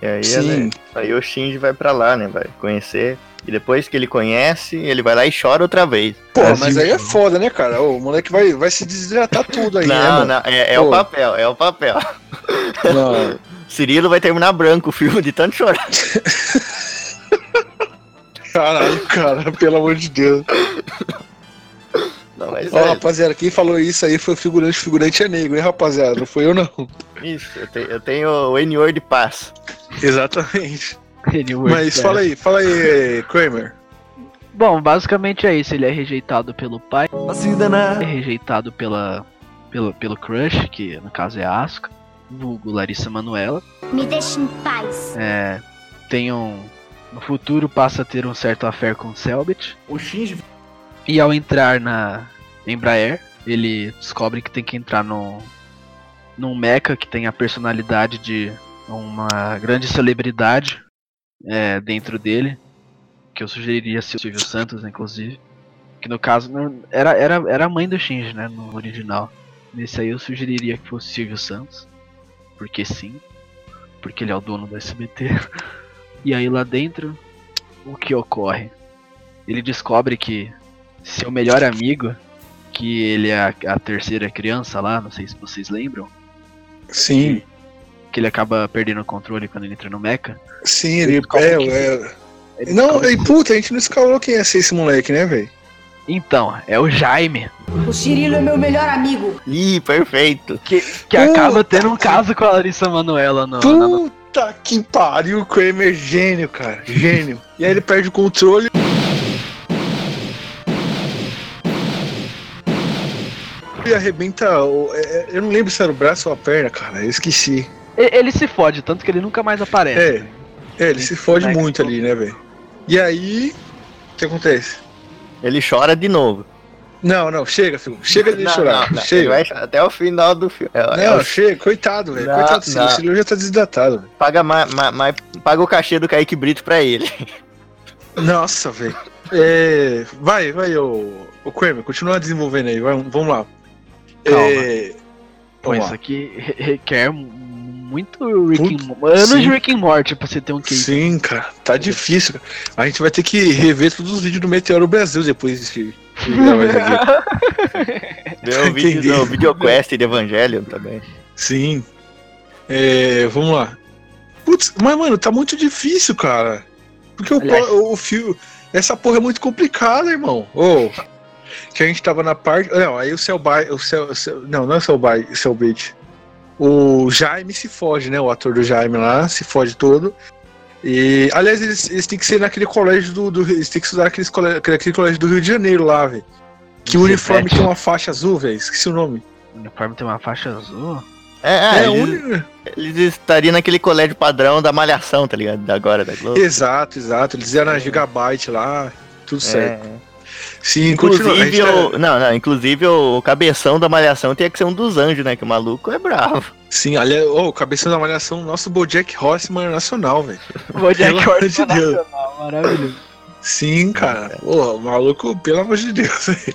E aí, Sim. né, aí o Shinji vai pra lá, né? Vai conhecer. E depois que ele conhece, ele vai lá e chora outra vez. Brasil, mas aí é foda, né, cara? O moleque vai, vai se desidratar tudo aí, né, não, mano? não, é, é Pô. o papel, é o papel. Não. Cirilo vai terminar branco o filme de tanto chorar. Caralho, cara, pelo amor de Deus. Não, mas Ó, é rapaziada, quem falou isso aí foi o figurante. O figurante é negro, hein, rapaziada? Não foi eu, não. isso. Eu, te- eu tenho o N-Word de paz. Exatamente. Mas é. fala aí, fala aí, Kramer. Bom, basicamente é isso. Ele é rejeitado pelo pai, é rejeitado pela, pelo, pelo crush, que no caso é a Asuka, vulgo Larissa Manoela. Me deixe em paz. É, tem um. No futuro passa a ter um certo affair com o Selbit. O Shinji E ao entrar na Embraer, ele descobre que tem que entrar no, num mecha que tem a personalidade de uma grande celebridade é, dentro dele. Que eu sugeriria ser o Silvio Santos, inclusive. Que no caso era, era, era a mãe do Shinji, né? No original. Nesse aí eu sugeriria que fosse Silvio Santos. Porque sim. Porque ele é o dono do SBT. E aí lá dentro, o que ocorre? Ele descobre que seu melhor amigo, que ele é a, a terceira criança lá, não sei se vocês lembram, Sim, que ele acaba perdendo o controle quando ele entra no mecha. sim, ele. descobre É, que- é. Ele Não, e que- puta, a gente não escalou quem ia ser esse moleque, né, velho? Então, é o Jaime, O Cirilo é meu melhor amigo. Ih, perfeito. que, que Puta acaba tendo um caso com a Larissa Manoela no, na- Puta que pariu, o Kramer gênio, cara. Gênio. E aí ele perde o controle. E arrebenta. o- é- é- eu não lembro se era o braço ou a perna, cara. Eu esqueci. E- Ele se fode, tanto que ele nunca mais aparece. É. É, ele se fode é muito ali, né, velho? E aí. O que acontece? Ele chora de novo. Não, não, chega, filho. Chega de Não, chorar. não, não, Ele chega. vai até o final do filme. É, é Não, o- chega, coitado, velho. Coitado do. Cílio. O Cílio já tá desidratado, paga, ma, ma- ma- paga o cachê do Kaique Brito pra ele. Nossa, velho. É, vai, vai, ô, ô Kramer, continua desenvolvendo aí, vai, vamos lá. Calma. É, Pô, isso aqui re- requer muito Rick Mo- anos sim. de Rick and Morty pra você ter um case. Sim, cara, tá difícil. cara. A gente vai ter que rever todos os vídeos do Meteoro Brasil depois de de gravar isso aqui. Deu o vídeo do VideoQuest de Evangelion também. Sim. É, vamos lá. Putz, mas mano, tá muito difícil, cara. Porque o, Aliás. po- o fio. Essa porra é muito complicada, irmão. Ô. que a gente tava na parte. Não, aí o Cellbait. O Cell, Cell- não, não é o Cellbait, Cellbait. O Jaime se foge, né? O ator do Jaime lá se foge todo. E, aliás, eles, eles têm que ser naquele colégio do. do eles têm que estudar naqueles cole- aquele colégio do Rio de Janeiro lá, velho. Que o uniforme tem uma faixa azul, velho. Esqueci o nome. O uniforme tem uma faixa azul. É, é, o eles, eles estariam naquele colégio padrão da Malhação, tá ligado? Da agora, da Globo. Exato, exato. Eles iam na Gigabyte lá, tudo certo. Sim, Inclusive, tá- o, não, não, inclusive o cabeção da Malhação tinha que ser um dos anjos, né? Que o maluco é bravo. Sim, aliás, ô, cabeça da malhação, nosso Bojack Horseman nacional, velho. O Jack Pelo amor de Horseman Deus. nacional, maravilhoso. Sim, cara. Pô, o maluco, pelo amor de Deus, velho.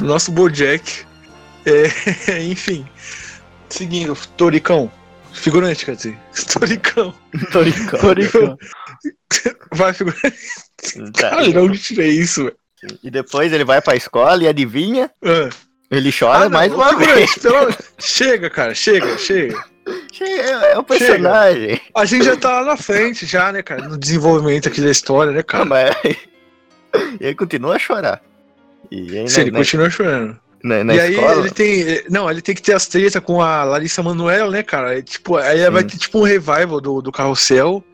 Nosso Bojack. É, enfim. Seguindo, Toricão. Figurante, quer dizer. Toricão. Toricão. Toricão. Vai, figurante. Tá. Cara, de onde tirei isso, velho? E depois ele vai pra escola e adivinha, Ah. ele chora Ah, não, mais uma vez. pelo- Chega, cara, chega, chega. É, é o personagem. A gente já tá lá na frente, já, né, cara? No desenvolvimento aqui da história, né, cara? mas... E ele continua a chorar. E Se ele né, continua chorando. Na, na e aí escola. ele tem. Não, ele tem que ter as tretas com a Larissa Manoela, né, cara? É, tipo, aí Sim. vai ter tipo um revival do, do carrossel.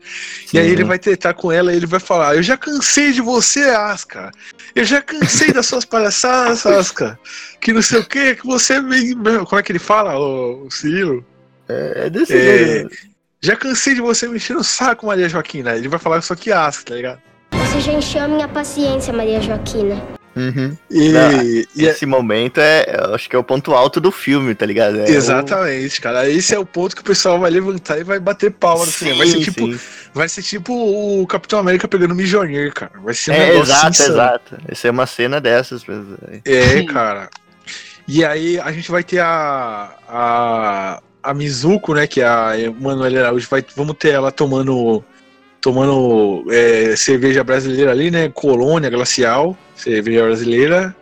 E aí Sim. ele vai tretar com ela e ele vai falar: Eu já cansei de você, Asca. Eu já cansei das suas palhaçadas, Asca. Que não sei o que, que você vem. Como é que ele fala, o, o Cirilo? É, é desse É, jeito. Já cansei de você mexer no saco, Maria Joaquina. Ele vai falar isso aqui, Asca, tá ligado? Você já encheu a minha paciência, Maria Joaquina. Uhum. E, Não, e é- Esse momento é, eu acho que é o ponto alto do filme, tá ligado? É Exatamente, cara. Esse é o ponto que o pessoal vai levantar e vai bater o... palma no cinema. Vai ser Sim, tipo, sim. vai ser tipo o Capitão América pegando o Mjolnir, cara. Vai ser um É, exato, insano. exato. Essa é uma cena dessas. é. É, cara. E aí a gente vai ter a a, a Mizuko, né, que é a Manuela Araújo, vai, vamos ter ela tomando tomando é, cerveja brasileira ali, né, Colônia Glacial, cerveja brasileira.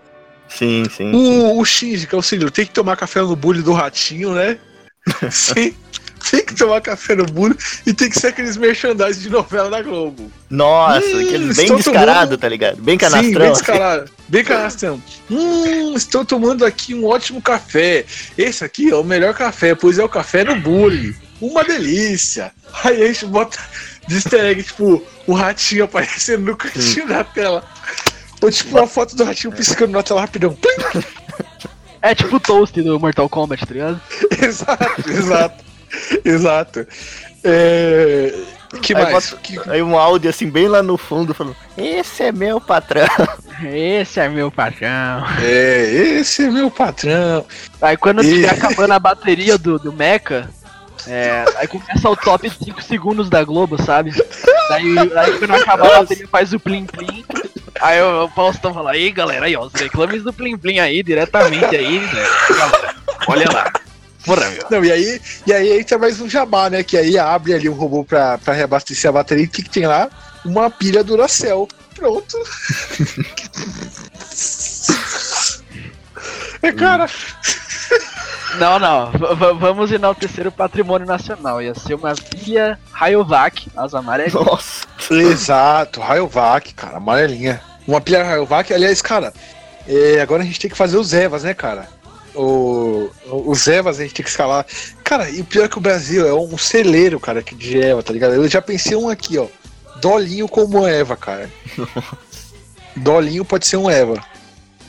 Sim, sim. O, o Shinji, que é o seguinte, tem que tomar café no bullying do ratinho, né? Sim. Tem que tomar café no bullying e tem que ser aqueles merchandising de novela da Globo. Nossa, Hum, bem descarado, tomando- tá ligado? Bem Sim, canastrão. bem assim. descarado. Bem canastrão. Hum, estou tomando aqui um ótimo café. Esse aqui é o melhor café, pois é o café no bullying. Uma delícia. Aí a gente bota de easter egg, tipo, o ratinho aparecendo no cantinho da tela. Ou tipo uma foto do ratinho piscando na tela rapidão. É tipo o Toast do Mortal Kombat, tá ligado? exato, exato. Exato. É... Que Aí mais? bota- Que- Aí um áudio assim, bem lá no fundo, falando: Esse é meu patrão. Esse é meu patrão. É, esse é meu patrão. Aí quando E- estiver acabando a bateria do, do Mecha, é, aí começa o top 5 segundos da Globo, sabe? Daí, aí quando acabar a bateria faz o plim plim. Aí o, o Faustão fala, aí galera, aí ó, os reclames do plim plim aí, diretamente aí, né? Galera, olha lá. Porra, meu. Não, e aí, e aí entra mais um jabá, né? Que aí abre ali um robô pra, pra reabastecer a bateria. E o que, que tem lá? Uma pilha Duracell. Pronto. é, cara. Não, não, v- vamos enaltecer o patrimônio nacional. Ia ser uma pilha Rayovac, as amarelas. Nossa. Exato, Rayovac, cara, amarelinha. Uma pilha Rayovac, aliás, cara, é, agora a gente tem que fazer os Evas, né, cara? O, o- os Evas a gente tem que escalar. Cara, e o pior é que o Brasil é um celeiro, cara, aqui de Eva, tá ligado? Eu já pensei um aqui, ó. Dolinho como Eva, cara. Dolinho pode ser um Eva.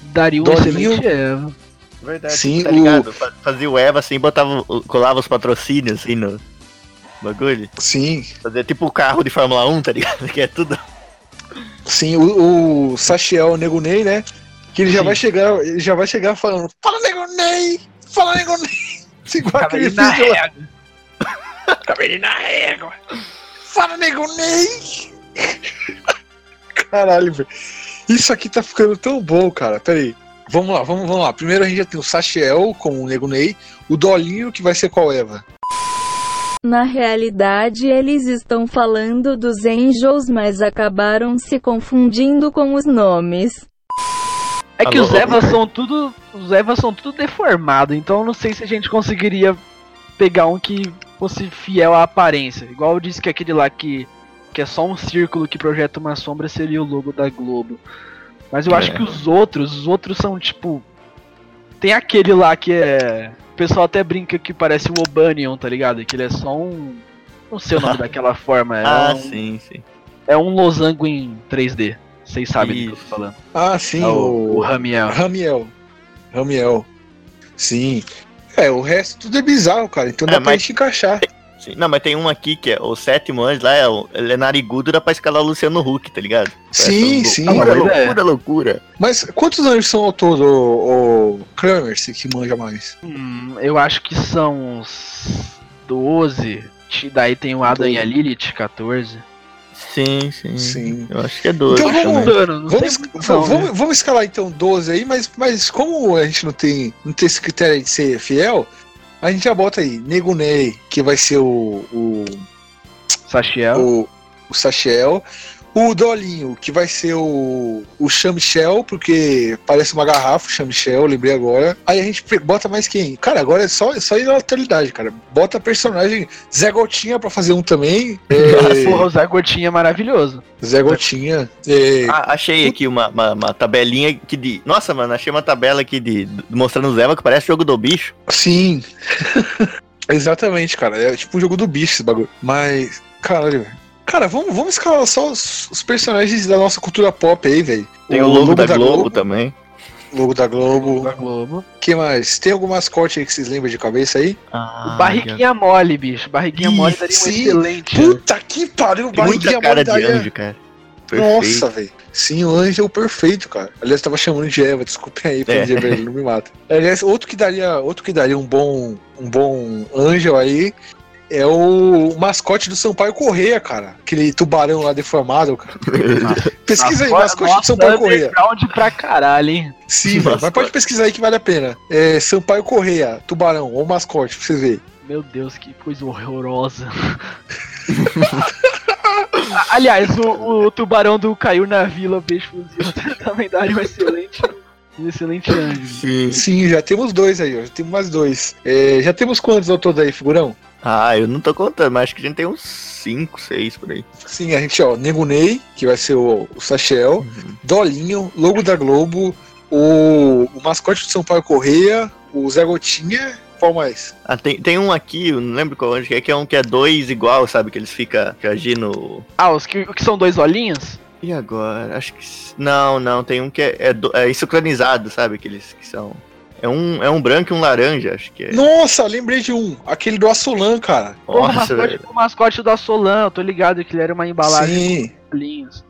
Daria um Dolinho. excelente Eva. Verdade, Sim, tá o- ligado? Fa- Fazia o Eva assim, botava, o- colava os patrocínios assim no bagulho. Sim, Fazia tipo o carro de Fórmula 1, tá ligado? Que é tudo. sim, o, o Sachiel Nego Ney, né? Que ele já Sim. vai chegar, ele já vai chegar falando, fala Nego Ney! Fala Nego Ney! Igual aquele Cabelinho na vídeo lá. régua. Cabelinho na régua. Fala, nego Ney. Caralho, velho. Isso aqui tá ficando tão bom, cara. Pera aí. Vamos lá, vamos, vamos lá. Primeiro a gente já tem o Sachiel com o Nego Ney, o Dolinho, que vai ser qual Eva? Na realidade, eles estão falando dos Angels, mas acabaram se confundindo com os nomes. É que Alô? os Evas são tudo. Os Evas são tudo deformado, então eu não sei se a gente conseguiria pegar um que fosse fiel à aparência. Igual eu disse que aquele lá que, que é só um círculo que projeta uma sombra seria o logo da Globo. Mas eu acho É. que os outros, os outros são tipo. Tem aquele lá que é. O pessoal até brinca que parece o Obanion, tá ligado? Que ele é só um. Não sei o nome daquela forma. É, Ah, um, sim, sim. é um losango em 3D. Vocês sabem do que eu tô Isso. falando. Ah, sim, É o, o, o Ramiel. Ramiel. Ramiel. Sim. É, o resto tudo é bizarro, cara. Então dá É, pra mas- gente encaixar. Sim, Não, mas tem um aqui que é o sétimo anjo lá, é o, ele é narigudo, dá pra escalar o Luciano Huck, tá ligado? Sim, Essa sim. Loucura, Boa ideia. loucura, loucura. Mas quantos anos são ao todo, o, o Kramer, se que manja mais? Hum, eu acho que são uns 12. Ti- Daí tem o Adam e a Lilith, 14. Sim, sim. Sim. Eu acho que é 12 Então vamos- não Vamos, não, vamos, né? vamos escalar então 12 aí, mas, mas como a gente não tem, não tem esse critério de ser fiel, a gente já bota aí Nego Ney, que vai ser o, o, Sachiel. o, o Sachiel, O Dolinho, que vai ser o, o Chamichel, porque parece uma garrafa, o Chamichel, lembrei agora. Aí a gente bota mais quem? Cara, agora é só, é só ir na atualidade, cara. Bota personagem Zé Gotinha pra fazer um também. É, Porra, o Zé Gotinha é maravilhoso. Zé Gotinha. É, Ah, achei aqui uma, uma, uma tabelinha aqui de. Nossa, mano, achei uma tabela aqui de. mostrando o Zeva que parece jogo do bicho. sim. Exatamente, cara. É tipo um jogo do bicho esse bagulho. Mas, caralho, velho. Cara, vamos, vamos escalar só os, os personagens da nossa cultura pop aí, velho. Tem o, logo, da, Globo, também. Logo da Globo. Da Globo. que mais? Tem algum mascote aí que vocês lembram de cabeça aí? Ah, o Barriguinha Mole, bicho. Barriguinha Ih, Mole daria um excelente. Puta que pariu, Tem muita barriguinha cara de daria- anjo, cara. Perfeito. Nossa, velho. Sim, o anjo é o perfeito, cara. Aliás, tava chamando de Eva, desculpem aí, pra É. dizer, ele não me mata. Aliás, outro que daria, outro que daria um bom, um bom anjo aí é o mascote do Sampaio Correia, cara. Aquele tubarão lá deformado, cara. Pesquisa aí, mascote do Sampaio Correia. underground pra caralho, hein? Sim, velho, mas pode pesquisar aí que vale a pena. É Sampaio Correia, tubarão, ou mascote, pra vocês verem. Meu Deus, que coisa horrorosa. Aliás, o, o tubarão do Caiu na Vila, o peixe fuzil, também daria um excelente, um excelente anjo. Sim. Sim, já temos dois aí, ó. Já temos mais dois. É, já temos quantos ao todo aí, figurão? Ah, eu não tô contando, mas acho que a gente tem uns 5, 6 por aí. Sim, a gente, ó, Nego Ney, que vai ser o, o Sachel, Dolinho, Logo da Globo, o, o mascote do São Paulo Correia, o Zé Gotinha, qual mais? Ah, tem, tem um aqui, eu não lembro qual que é, que é um que é dois igual, sabe? Que eles ficam agindo. Ah, os que, que são dois olhinhos? E agora? Acho que. Não, não, tem um que é, é, do- é sincronizado, sabe? Aqueles que são. É um, é um branco e um laranja, acho que é. Nossa, lembrei de um, aquele do Assolan, cara. Porra, o Nossa, mascote, o mascote da Solan, eu tô ligado que ele era uma embalagem Sim.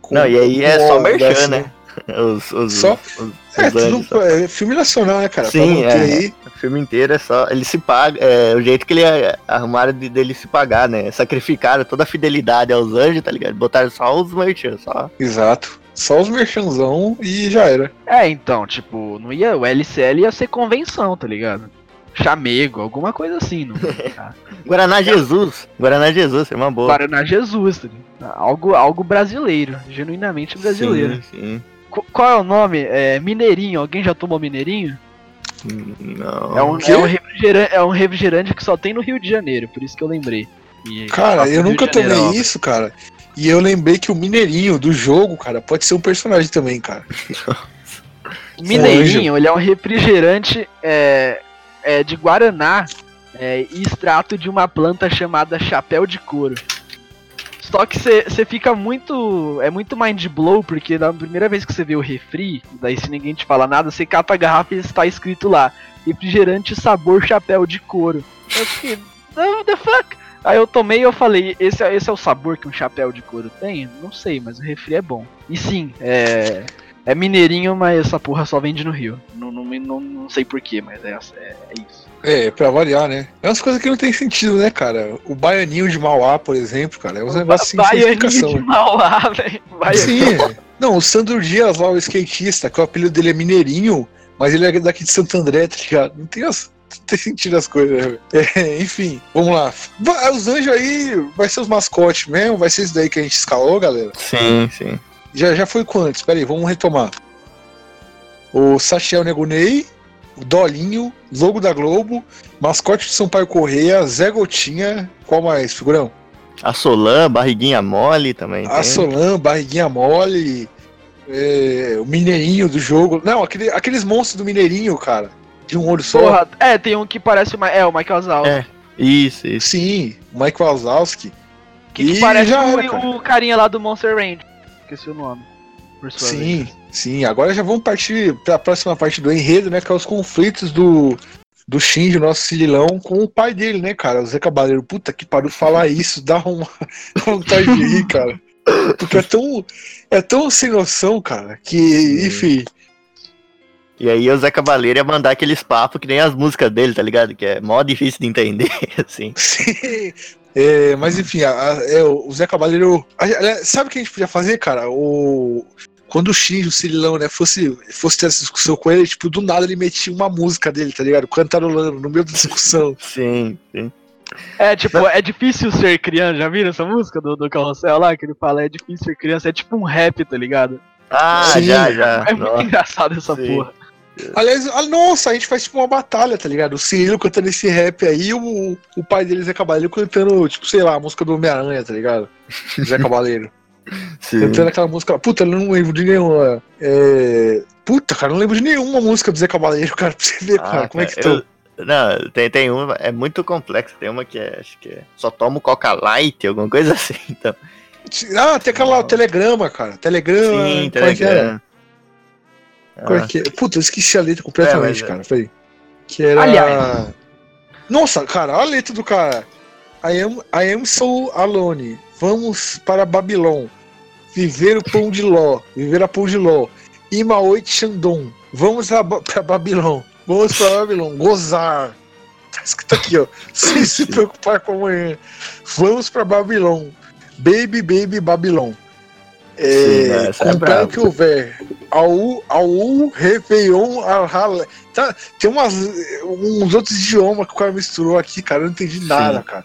Com- Não, e aí é só o merchan, desse, né? Os, os, Só- os, os É, anjos, tudo, é filme nacional, né, cara? Sim, é. aí. O filme inteiro é só. Ele se paga. É o jeito que ele é, arrumaram de, dele se pagar, né? Sacrificaram toda a fidelidade aos anjos, tá ligado? Botaram só os merchants, só. Exato. Só os merchanzão e já era. É, então, tipo, não ia, o LCL ia ser convenção, tá ligado? Chamego, alguma coisa assim, não. Guaraná Jesus. Guaraná Jesus, é uma boa. Guaraná Jesus, tá ligado? Algo, algo brasileiro, genuinamente brasileiro. Sim, sim. Qu- Qual é o nome? É Mineirinho. Alguém já tomou Mineirinho? Não. É um, é, um refrigerante, é um refrigerante que só tem no Rio de Janeiro, por isso que eu lembrei. E- Cara, eu nunca tomei ó. isso, cara. E eu lembrei que o Mineirinho do jogo, cara, pode ser um personagem também, cara. Mineirinho, ele é um refrigerante é, é, de Guaraná é, e extrato de uma planta chamada chapéu de couro. Só que você fica muito. É muito mind blow, porque na primeira vez que você vê o refri, daí se ninguém te fala nada, você cata a garrafa e está escrito lá: refrigerante sabor chapéu de couro. Eu fiquei, "What the fuck? Aí eu tomei e eu falei, esse, é- esse é o sabor que um chapéu de couro tem? Não sei, mas o refri é bom. E sim, é. É mineirinho, mas essa porra só vende no Rio. Não, não, não, não sei porquê, mas é, é, é isso. É, pra variar, né? É umas coisas que não tem sentido, né, cara? O baianinho de Mauá, por exemplo, cara, é uns negócios assim, sem Baianinho de. Mauá, velho. Sim. Não, o Sandro Dias lá, o skatista, que o apelido dele é Mineirinho, mas ele é daqui de Santo André, tá ligado? Não tem, as, não tem sentido as coisas, né? É, enfim, vamos lá. Os anjos aí vai ser os mascotes mesmo? Vai ser isso daí que a gente escalou, galera? Sim, sim. Já, já foi quantos? Pera aí, vamos retomar. O Sachel Negunei, o Dolinho, logo da Globo, mascote de Sampaio Correia, Zé Gotinha, qual mais, figurão? A Solan, barriguinha mole também. A tem. Solan, barriguinha mole, é, o Mineirinho do jogo. Não, aquele- aqueles monstros do Mineirinho, cara. De um olho só. Porra, é, tem um que parece uma. É, o Michael Zal. É. Isso, isso. Sim, o Mike Wazowski. que, que parece já o, cara. o carinha lá do Monster Range. Esqueci o nome. Por sua Sim, vez. sim. Agora já vamos partir para a próxima parte do enredo, né? Que é os conflitos do, do Shinji, nosso Cirilão, com o pai dele, né, cara? O Zé Cabaleiro. Puta que pariu falar isso, dá uma vontade de rir, cara. Porque é tão, é tão sem noção, cara, que, enfim. E aí o Zé Cavaleiro ia mandar aqueles papos que nem as músicas dele, tá ligado? Que é mó difícil de entender, assim. Sim. É, mas enfim, a- a- é, o Zé Cabaleiro. a- a- Sabe o que a gente podia fazer, cara? O. Quando o Shinji, o Cirilão, né, fosse, fosse ter essa discussão com ele, tipo, do nada ele metia uma música dele, tá ligado? Cantarolando no meio da discussão. Sim, sim. É, tipo, é difícil ser criança. Já viram essa música do, do Carrossel lá? Que ele fala, é difícil ser criança. É tipo um rap, tá ligado? Ah, Sim. já, já. É muito Nossa. engraçado essa Sim. porra. Aliás, ah, nossa, a gente faz tipo uma batalha, tá ligado? O Cirilo cantando esse rap aí, o, o pai dele, Zé Cabaleiro, cantando, tipo, sei lá, a música do Homem-Aranha, tá ligado? Zé Cabaleiro. Sim. Cantando aquela música. Puta, eu não lembro de nenhuma. É... Puta, cara, eu não lembro de nenhuma música do Zé Cabaleiro, cara, pra você ver, Ah, cara, como é que eu- Não, tem, tem uma, é muito complexo. Tem uma que é, acho que é, só tomo Coca Light, alguma coisa assim. Então. Ah, tem aquela telegrama, cara. Telegrama. Sim, qual Qual é Ah, que é? Puta, eu esqueci a letra completamente, É, mas é. cara. Peraí. Que era. Aliás. Nossa, cara, olha a letra do cara. I am, I am so alone. Vamos para Babilão. Viver o pão de ló. Viver a pão de ló. Imaoit Shandong. Vamos a Ba- pra Babilão. Vamos pra Babilão. Gozar. Tá escrito aqui, ó. Sem se preocupar com amanhã. Vamos pra Babilão. Baby, baby, Babilão. Sim, É, essa é comprar brava. o que houver. Ao, ao Réveillon, Halé. Tá, tem umas, uns outros idiomas que o cara misturou aqui, cara. Eu não entendi nada, cara.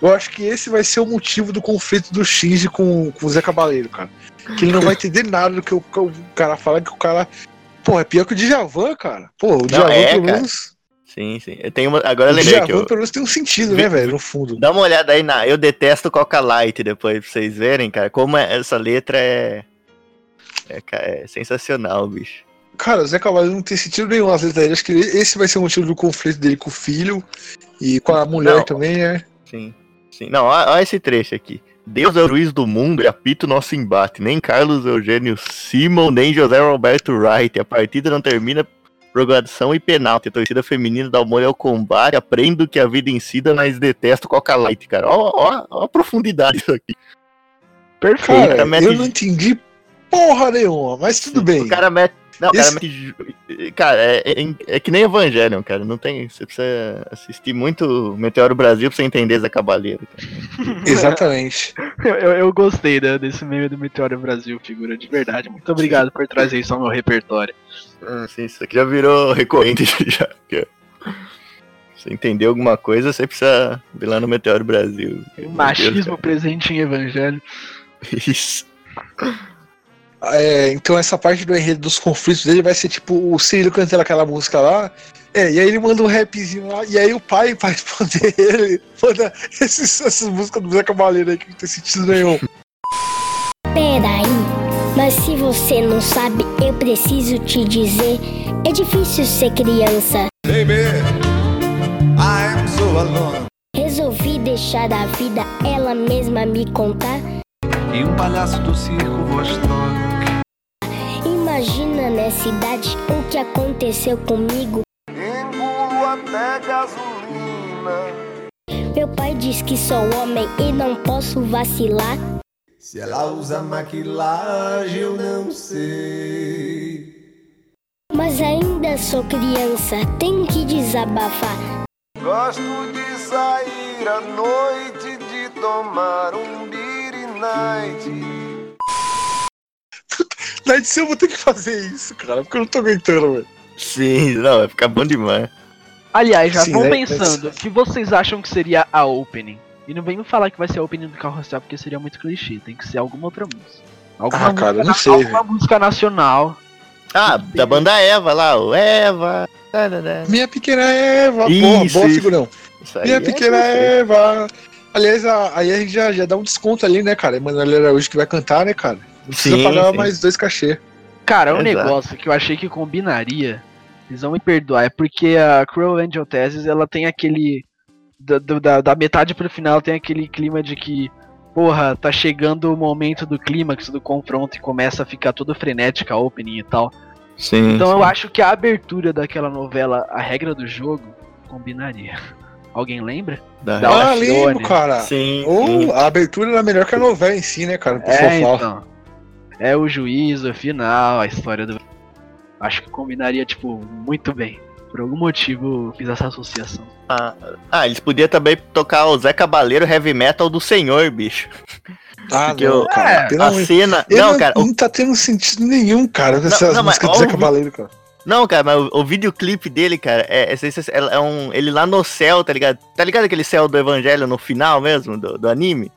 Eu acho que esse vai ser o motivo do conflito do Shinji com, com o Zé Cabaleiro, cara. Que ele não vai entender nada do que o, que o cara fala, que o cara. Pô, é pior que o Djavan, cara. Pô, o Djavan, é, pelo menos. Sim, sim. Eu tenho uma, agora eu O lembrei que Djavan, eu. pelo menos, tem um sentido, né, velho, no fundo. Dá uma olhada aí na. Eu detesto Coca Light depois pra vocês verem, cara. Como é- essa letra é. É, ca- é sensacional, bicho. Cara, o Zé Cabaleiro não tem sentido nenhum as letras dele. Acho que esse vai ser o motivo do conflito dele com o filho e com a mulher Não. também, né? Sim. Sim. Não, olha, olha esse trecho aqui. Deus é o juiz do mundo e apita o nosso embate. Nem Carlos Eugênio Simon, nem José Roberto Wright. A partida não termina prorrogação e penalti. A torcida feminina dá o molho ao combate. Aprendo que a vida ensina, mas detesto Coca Light, cara. Ó, ó, ó a profundidade disso aqui. Perfeito. Cara, cara, eu não entendi porra nenhuma, mas tudo bem. O cara mete. Não, cara Esse- mete. ju- Cara, é, é- é que nem Evangelion, cara. Não tem. Você precisa assistir muito Meteoro Brasil pra você entender Zé Cabaleiro. Cara. Exatamente. Eu, eu, eu gostei né, desse meme do Meteoro Brasil, figura de verdade. Muito obrigado por trazer isso ao meu repertório. Ah, sim, isso aqui já virou recorrente já. que é- Você entender alguma coisa, você precisa ir lá no Meteoro Brasil. O machismo presente em Evangelho. Deus, cara. Isso. É, então essa parte do enredo dos conflitos dele vai ser tipo o Cirilo cantando aquela música lá. É, e aí ele manda um rapzinho lá, e aí o pai vai responder ele, manda esses, essas músicas do Zé Cabaleiro aí que não tem sentido nenhum. Peraí, mas se você não sabe, eu preciso te dizer: é difícil ser criança. Baby, I'm so alone. Resolvi deixar a vida ela mesma me contar. E um palhaço do circo Vostok. Imagina nessa idade o que aconteceu comigo. Engulo até gasolina. Meu pai diz que sou homem e não posso vacilar. Se ela usa maquilagem, eu não sei. Mas ainda sou criança, tenho que desabafar. Gosto de sair à noite, de tomar um beer night. Na edição eu vou ter que fazer isso, cara, porque eu não tô aguentando, velho. Sim, não, vai ficar bom demais. Aliás, já Sim, vão né? pensando, o que vocês acham que seria a opening? E não me falar que vai ser a opening do Carrossel, porque seria muito clichê. Tem que ser alguma outra música. Alguma, Ah, cara, música, eu não sei, alguma música nacional. Ah, da banda Eva lá, o Eva. tarará. Minha pequena Eva, Isso, porra, boa isso. figurão. Minha é pequena. Eva. Aliás, a- aí a gente já, já dá um desconto ali, né, cara? Emanuel Araújo que vai cantar, né, cara? Não precisa Sim, pagar sim. mais dois cachê. Cara, um Exato. negócio que eu achei que combinaria, vocês vão me perdoar, é porque a Cruel Angel Thesis, ela tem aquele. Da, da, da metade pro final tem aquele clima de que, porra, tá chegando o momento do clímax do confronto e começa a ficar todo frenética a opening e tal. Sim. Então sim. eu acho que a abertura daquela novela, A Regra do Jogo, combinaria. Alguém lembra? Da- Da Ah, lembro, cara. Sim, Ou sim. a abertura era melhor que a novela em si, né, cara? O pessoal É, fala. então. É o juízo final, a história do. Acho que combinaria, tipo, muito bem. Por algum motivo fiz essa associação. Ah, ah, eles podiam também tocar o Zé Cabaleiro Heavy Metal do Senhor, bicho. Ah, Porque não, eu- cara. É, A cena. Não, não, cara, não tá tendo sentido nenhum, cara, com essas não, músicas do Zé Cabaleiro, cara. Não, cara, mas o, o videoclipe dele, cara, é, é, é, é um. Ele lá no céu, tá ligado? Tá ligado aquele céu do evangelho no final mesmo, do, do anime?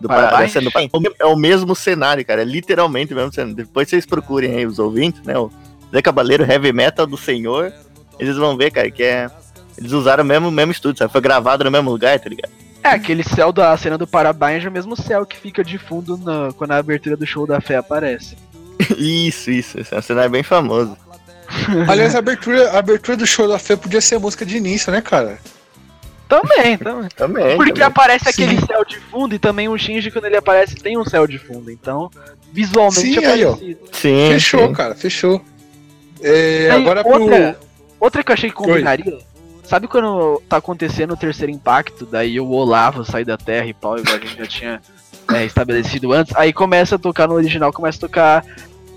Do, cena do- é o mesmo cenário, cara. É literalmente o mesmo cenário. Depois vocês procurem aí os ouvintes, né? O Zé Cabaleiro Heavy Metal do Senhor. Eles vão ver, cara, que é. Eles usaram o mesmo, mesmo estúdio, sabe? Foi gravado no mesmo lugar, tá ligado? É, aquele céu da cena do Parabéns é o mesmo céu que fica de fundo na- quando a abertura do show da fé aparece. Isso, isso. Esse é um cenário bem famoso. Aliás, a abertura, a abertura do show da fé podia ser a música de início, né, cara? Também, também. Também. Porque também. aparece Sim. aquele céu de fundo e também o Shinji, quando ele aparece, tem um céu de fundo. Então, visualmente Sim, é aí, ó. parecido. Sim. Fechou, sim. cara, fechou. É, Aí, agora pro. outra, outra que eu achei que combinaria. Sabe quando tá acontecendo o terceiro impacto, daí o Olavo sai da Terra e pau, igual a gente já tinha é, estabelecido antes, aí começa a tocar no original, começa a tocar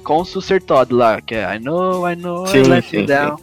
com o Susser Todd lá, que é I know, I know, Sim, I let sim, you down.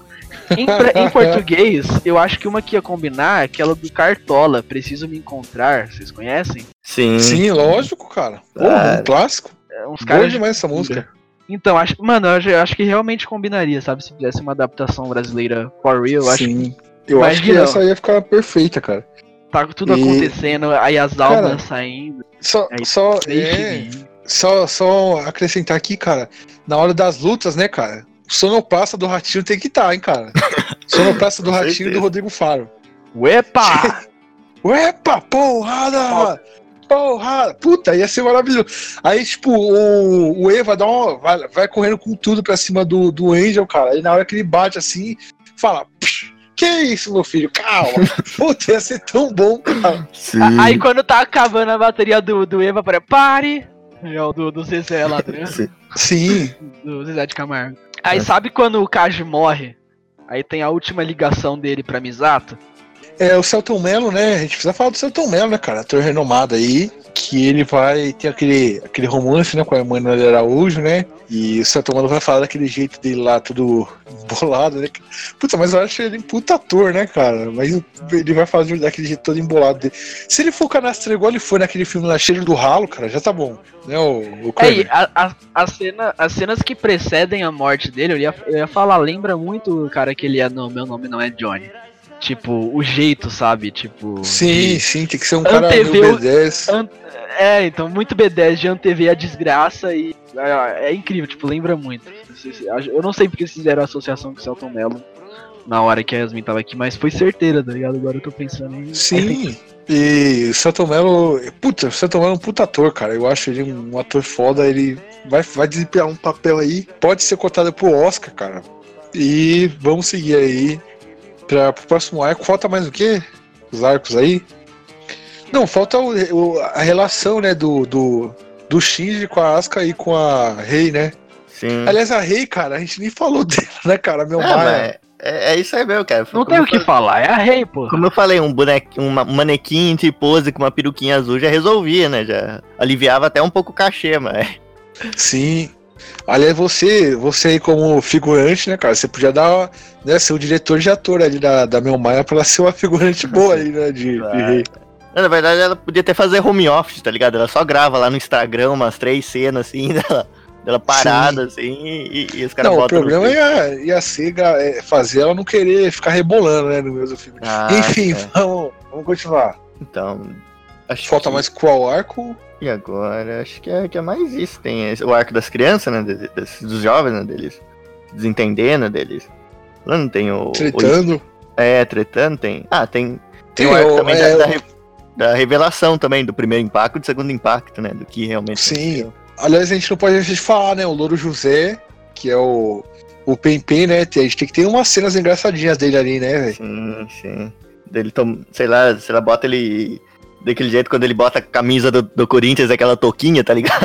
Em, em português, eu acho que uma que ia combinar é aquela do Cartola, Preciso Me Encontrar, vocês conhecem? Sim. Sim, lógico, cara. Porra, Cara. um clássico. É, uns Boa caras de demais essa música. Então, acho, mano, eu acho, que realmente combinaria, sabe? Se fizesse uma adaptação brasileira for real, eu acho que Sim. Eu acho que essa ia ficar perfeita, cara. tá tudo E- acontecendo, aí as Cara, almas saindo. Só, Aí, só, é, só, só acrescentar aqui, cara, na hora das lutas, né, cara? O sonoplasta do Ratinho tem que estar, hein, cara? Sonoplasta do Ratinho e do Rodrigo Faro. Uepa! Uepa, porrada! Porrada! Puta, ia ser maravilhoso. Aí, tipo, o, o Eva dá uma, vai, vai correndo com tudo pra cima do, do Angel, cara. Aí na hora que ele bate assim, fala: "Psh, Que isso, meu filho? Calma. Puta, ia ser tão bom, cara. Sim. Aí quando tá acabando a bateria do, do Eva, para pare! É o do, do Zezé lá, tá ligado? Sim. Do Zezé de Camargo. Aí É. sabe quando o Kaji morre? Aí tem a última ligação dele pra Misato. É, o Celton Mello, né? A gente precisa falar do Celton Mello, né, cara? Ator renomado aí. Que ele vai ter aquele, aquele romance, né, com a Emanuele Araújo, né? E o Celton Mello vai falar daquele jeito dele lá, tudo embolado, né? Puta, mas eu acho ele um puta ator, né, cara? Mas ele vai fazer daquele jeito todo embolado dele. Se ele for canastra igual ele foi naquele filme lá, Cheiro do Ralo, cara, já tá bom. Né, o, o É, a, a, a cena, as cenas que precedem a morte dele, eu ia, eu ia falar, lembra muito o cara que ele é no Meu Nome Não É Johnny. Tipo, o jeito, sabe? Tipo. Sim, sim, tem que ser um cara meio B10. An- É, então, muito B10 de antever a desgraça e. É, é incrível, tipo, lembra muito. Eu não sei porque eles fizeram a associação com o Celton Mello na hora que a Yasmin tava aqui, mas foi certeira, tá ligado? Agora eu tô pensando em. Sim. E o Celton Mello, puta, o Celton Mello é um puta ator, cara. Eu acho ele um ator foda, ele vai, vai desempenhar um papel aí. Pode ser cotado pro Oscar, cara. E vamos seguir aí para pro próximo arco. Falta mais o quê? Os arcos aí? Não, falta o- o- a relação, né, do, do, do Shinji com a Asuka e com a Rei, né? Sim. Aliás, a Rei, cara, a gente nem falou dela, né, cara? Meu É, Maia. é, é isso aí mesmo, cara. Não Como tem eu o que falar, é a rei, pô. Como eu falei, um bonequinho, uma- um manequim de pose com uma peruquinha azul já resolvia, né? Já aliviava até um pouco o cachê, mas. Sim. Aliás, você, você aí como figurante, né, cara? Você podia dar, né, ser o diretor de ator ali da, da Mel Maia pra ela ser uma figurante boa aí, né, de, de rei. Na verdade, ela podia até fazer home office, tá ligado? Ela só grava lá no Instagram umas três cenas assim, dela, dela parada, assim, e, e os caras o botam. no problema ia, ia ser é, fazer ela não querer ficar rebolando, né, no mesmo filme. Ah, Enfim, é. vamos, vamos continuar. Então. Acho Falta que- mais qual arco? E agora, acho que é, que é mais isso. Tem esse- o arco das crianças, né? des- des- dos jovens, né? Deles desentendendo deles. Lá não tem o. o- Tretando. é, tretando, tem. Ah, tem. Tem, Tem o arco o- também é, da, o- da revelação também, do primeiro impacto e do segundo impacto, né? Do que realmente. Sim. Aliás, a gente não pode deixar de falar, né? O Louro José, que é o, o Pempem, né? A gente tem que ter umas cenas engraçadinhas dele ali, né, velho? Sim, sim. Dele tom... sei lá, sei lá, bota ele. Daquele jeito quando ele bota a camisa do, do Corinthians, aquela touquinha, tá ligado?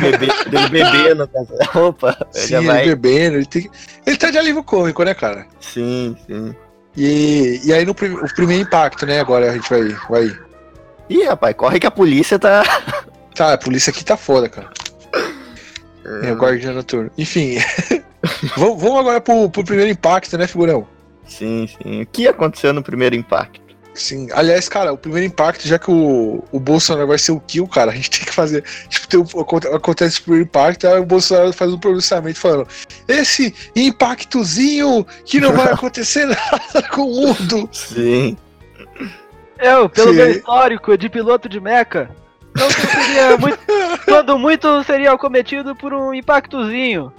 Bebe- dele bebendo com essa roupa. Sim, já ele vai. bebendo, ele tem Ele tá de alívio cômico, né, cara? Sim, sim. E, e aí no prim- o primeiro impacto, né? Agora a gente vai, vai. Ih, rapaz, corre que a polícia tá. Tá, a polícia aqui tá foda, cara. É, o guardião noturno. Enfim. vamos, vamos agora pro, pro primeiro impacto, né, figurão? Sim, sim. O que aconteceu no primeiro impacto? Sim. Aliás, cara, o primeiro impacto, já que o, o Bolsonaro vai ser o kill, cara, a gente tem que fazer. Tipo, tem o- aconte- acontece o primeiro impacto, aí o Bolsonaro faz um pronunciamento falando: Esse impactozinho que não vai acontecer nada com o mundo. Sim. Eu, pelo Sim. meu histórico de piloto de meca, não seria muito. quando muito seria cometido por um impactozinho.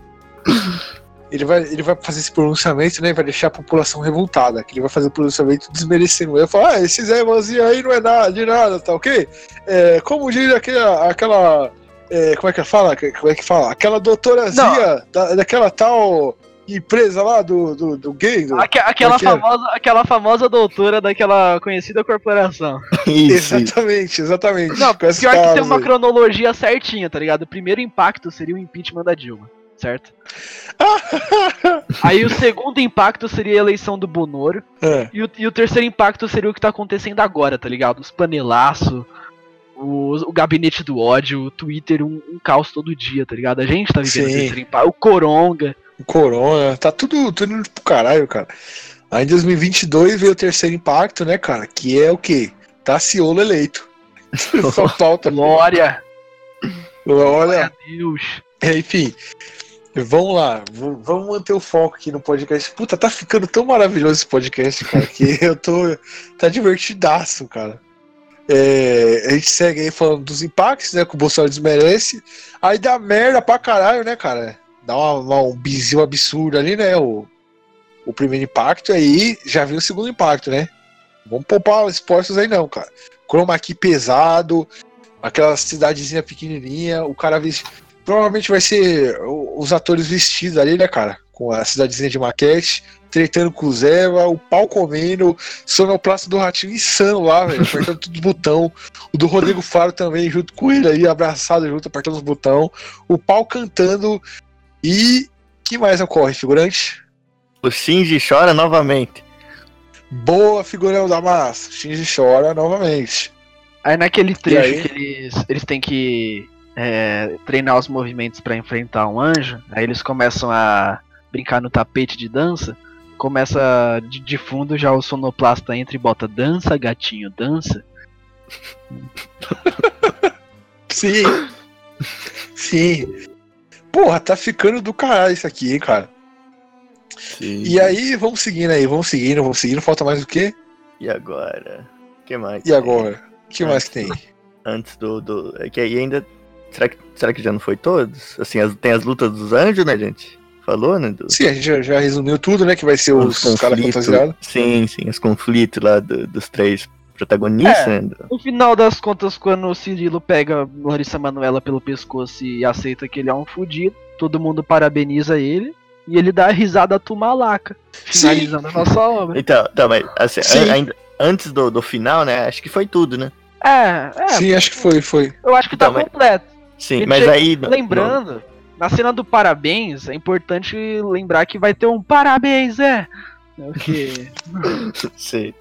Ele vai, ele vai fazer esse pronunciamento, né? Vai deixar a população revoltada. Que ele vai fazer o pronunciamento desmerecendo. Ele vai falar, ah, esses Evanzinhos aí não é nada, de nada, tá ok? É, como diz aquela. aquela é, como é que fala? Como é que fala? Aquela doutorazinha da, daquela tal empresa lá do, do, do gay. do- Aque- aquela, é que é? famosa, aquela famosa doutora daquela conhecida corporação. Isso. Exatamente, exatamente. Não, pior que tem uma aí. cronologia certinha, tá ligado? O primeiro impacto seria o impeachment da Dilma, certo? Aí o segundo impacto seria a eleição do Bonoro. É, E o, e o terceiro impacto seria o que tá acontecendo agora, tá ligado? Os panelaços, o, o gabinete do ódio, o Twitter, um, um caos todo dia, tá ligado? A gente tá vivendo Sim. o terceiro impacto. O Coronga. o Corona, tá tudo, tudo indo pro caralho, cara. Aí em 2022 veio o terceiro impacto, né, cara? Que é o quê? Taciolo eleito. Só falta. Glória. Olha, a Deus. É, Enfim, vamos lá, vamos manter o foco aqui no podcast. Puta, tá ficando tão maravilhoso esse podcast, cara, que eu tô. Tá divertidaço, cara. É, a gente segue aí falando dos impactos, né? Que o Bolsonaro desmerece. Aí dá merda pra caralho, né, cara? Dá uma, uma- um bizinho absurdo ali, né? O, o primeiro impacto, aí já vem o segundo impacto, né? Vamos poupar os esforços aí, não, cara. Chroma key pesado, aquela cidadezinha pequenininha, o cara. Provavelmente vai ser os atores vestidos ali, né, cara? Com a cidadezinha de maquete, tretando com o Zeva, o pau comendo, sonoplasta do ratinho insano lá, velho, apertando tudo os botão. O do Rodrigo Faro também, junto com ele aí, abraçado junto, apertando os botão. O pau cantando. E. que mais ocorre, figurante? O Shinji chora novamente. Boa, figurão da massa. Shinji chora novamente. Aí naquele trecho aí? que eles, eles têm que é, treinar os movimentos pra enfrentar um anjo, aí eles começam a brincar no tapete de dança. Começa de, de fundo já o sonoplasta entra e bota dança, gatinho, dança. Sim. Sim. Porra, tá ficando do caralho isso aqui, hein, cara. Sim. E aí, vamos seguindo aí, vamos seguindo, vamos seguindo. Falta mais o quê? E agora? O que mais? E agora? O que mais que tem? Antes do. do... É que aí ainda. Será que, será que já não foi todos? Assim, as- tem as lutas dos anjos, né, gente? Falou, né? Do... Sim, a gente já, já resumiu tudo, né? Que vai ser os, caras fantasiados. Sim, sim, os conflitos lá do- dos três protagonistas, É. né? do- No final das contas, quando o Cirilo pega Larissa Manoela pelo pescoço e aceita que ele é um fudido, todo mundo parabeniza ele e ele dá a risada tumalaca, finalizando a nossa obra. Então, tá, mas assim, Sim. ainda, antes do, do final, né? Acho que foi tudo, né? É, é, Sim, acho que foi, foi. eu acho que tá Então, mas- completo. Sim, mas chega- aí. Lembrando, na cena do parabéns, é importante lembrar que vai ter um parabéns, é. Porque no- Sim.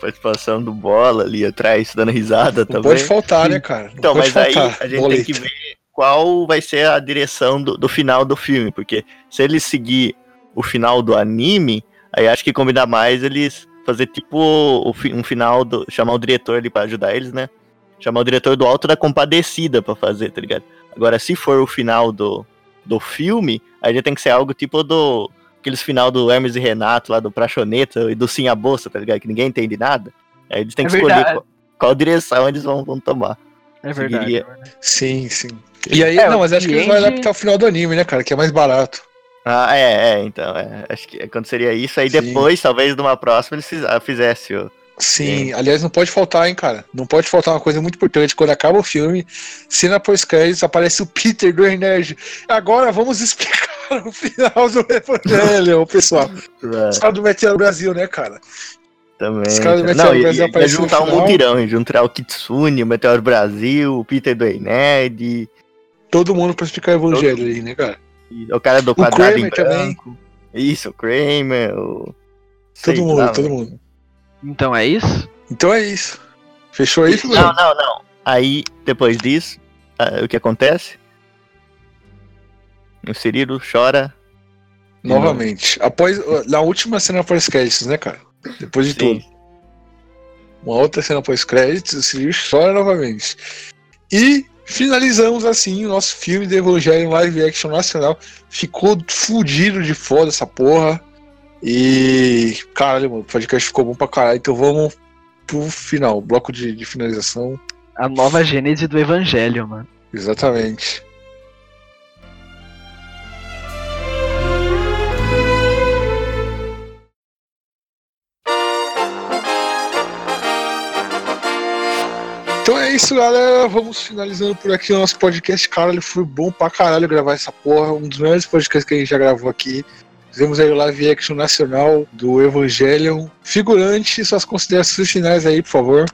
Participação do bola ali atrás, dando risada Não também. pode faltar, né, cara? Não Então, mas aí faltar. a gente Boleto. tem que ver qual vai ser a direção do, do final do filme, porque se eles seguir o final do anime, aí acho que combina mais eles fazer tipo um final do chamar o diretor ali pra ajudar eles, né? Chamar o diretor do Alto da Compadecida pra fazer, tá ligado? Agora, se for o final do, do filme, aí já tem que ser algo tipo do aqueles final do Hermes e Renato lá do Prachoneta e do Sim a Bolsa, tá ligado? Que ninguém entende nada. Aí eles têm É que escolher verdade. qual, qual direção eles vão, vão tomar. é verdade. Seguiria. Sim, sim. E aí, É, não, mas acho que eles vão adaptar o final do anime, né, cara? Que é mais barato. Ah, é, é, então, é, acho que aconteceria isso, aí Sim. depois, talvez, numa próxima, eles ah, fizessem o... Sim, aliás, não pode faltar, hein, cara. Não pode faltar uma coisa muito importante. Quando acaba o filme, cena pós-créditos, aparece o Peter do Nerd. Agora vamos explicar o final do Evangelho, pessoal. Os caras do Meteoro Brasil, né, cara? Também. Os caras do. Meteoro Não, Brasil ia, juntar um mutirão, juntar o Kitsune, o Meteoro Brasil, o Peter do Nerd, Todo mundo pra explicar o Evangelho ali, né, cara? e o cara do quadrado em Kramer também. branco. Isso, o Kramer, o... Todo sei mundo, lá, todo mundo. Então é isso? Então é isso. Fechou aí, Não, não, não. Aí, depois disso, ah, o que acontece? O Cirilo chora. Novamente. Após, na última cena pós-créditos, né, cara? Depois de Sim. tudo. uma outra cena pós-créditos, o Sirius chora novamente. E finalizamos assim o nosso filme de Evangelho live action nacional. Ficou fudido de foda essa porra. E caralho, mano, o podcast ficou bom pra caralho. Então vamos pro final, bloco de, de finalização. A nova gênese do evangelho, mano. Exatamente. Então é isso, galera. Vamos finalizando por aqui o nosso podcast. Caralho, foi bom pra caralho gravar essa porra. Um dos melhores podcasts que a gente já gravou aqui. Fizemos aí o live action nacional do Evangelion. Figurante, suas considerações finais aí, por favor.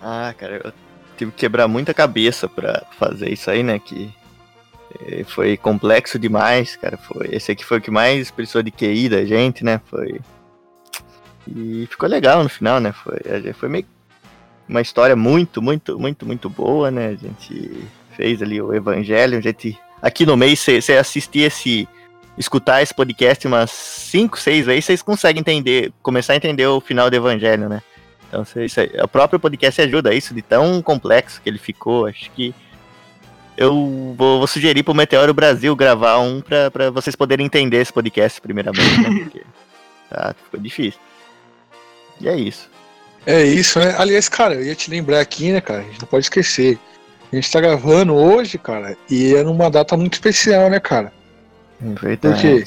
Ah, cara, eu tive que quebrar muita cabeça pra fazer isso aí, né? Que eh, foi complexo demais, cara. Foi, esse aqui foi o que mais precisou de QI da gente, né? Foi. E ficou legal no final, né? Foi, foi meio uma história muito, muito, muito, muito boa, né? A gente fez ali o Evangelho, a gente. Aqui no mês, você assistir esse. Escutar esse podcast umas 5, 6 vezes, vocês conseguem entender, começar a entender o final do Evangelho, né? Então, isso aí, o próprio podcast ajuda isso, de tão complexo que ele ficou. Acho que eu vou, vou sugerir pro Meteoro Brasil gravar um pra, pra vocês poderem entender esse podcast, primeiramente, né? Porque tá, ficou difícil. E é isso. É isso, né? Aliás, cara, eu ia te lembrar aqui, né, cara? A gente não pode esquecer. A gente tá gravando hoje, cara, e é numa data muito especial, né, cara? Verdade. Porque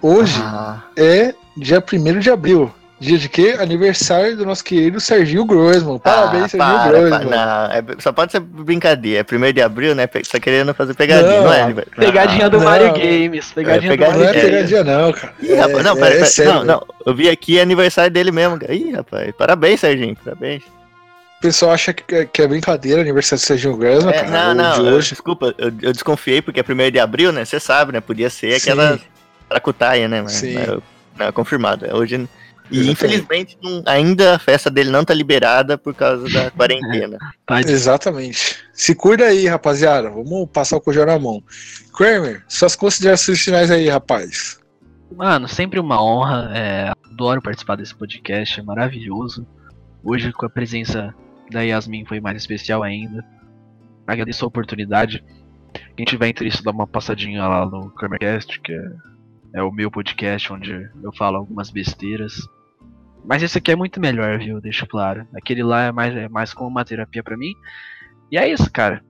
hoje Ah, é dia 1 de abril. Dia de quê? Aniversário do nosso querido Serginho Grossman. Parabéns, ah, Serginho para, não, é- só pode ser brincadeira. É primeiro de abril, né? Você tá querendo fazer pegadinha, Não, não, é? Pegadinha do não. Mario Games. Pegadinha É, do Mario Não é É, pegadinha, não, cara. Ih, rapaz, não, é, pera, é pera, sério, não, não, eu vi aqui é aniversário dele mesmo. cara. Ih, rapaz, parabéns, Serginho, parabéns. O pessoal acha que é, que é brincadeira aniversário do Serginho Grossman, É, cara. não, não, de eu- hoje. desculpa, eu, eu desconfiei porque é primeiro de abril, né? Você sabe, né? Podia ser aquela Sim. tracutaia, né? Mas, Sim. mas eu- não, é confirmado, é hoje... E Exatamente. infelizmente não- ainda a festa dele não tá liberada por causa da quarentena. Tá de- Exatamente. Se cuida aí, rapaziada. Vamos passar o cojão na mão. Kramer, suas considerações finais aí, rapaz. Mano, sempre uma honra. é, adoro participar desse podcast, é maravilhoso. Hoje, com a presença da Yasmin, foi mais especial ainda. Agradeço a oportunidade. Quem tiver interesse, dá uma passadinha lá no Kramercast, que é, é o meu podcast onde eu falo algumas besteiras. Mas esse aqui é muito melhor, viu? Deixo claro. Aquele lá é mais, é mais como uma terapia pra mim. E é isso, cara.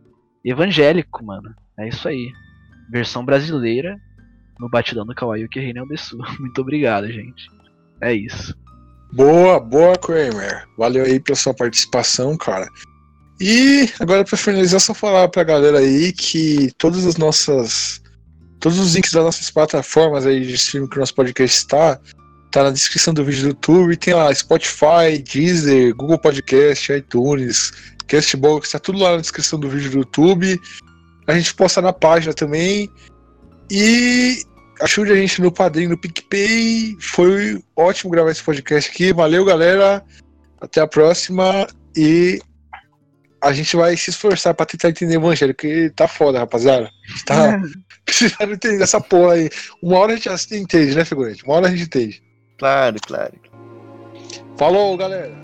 Evangélico, mano. É isso aí. Versão brasileira no batidão do Kawaii que Reina. Muito obrigado, gente. É isso. Boa, boa, Kramer. Valeu aí pela sua participação, cara. E agora pra finalizar, só falar pra galera aí que todas as nossas. Todos os links das nossas plataformas aí de streaming que o nosso podcast está, tá na descrição do vídeo do YouTube. Tem lá Spotify, Deezer, Google Podcast, iTunes, Castbox, tá tudo lá na descrição do vídeo do YouTube. A gente posta na página também. E ajude a gente no padrinho no PicPay. Foi ótimo gravar esse podcast aqui. Valeu, galera. Até a próxima. E a gente vai se esforçar pra tentar entender o evangelho, que tá foda, rapaziada. A gente tá precisando entender essa porra aí. Uma hora a gente entende, né, figurante? Uma hora a gente entende. Claro, claro. Falou, galera.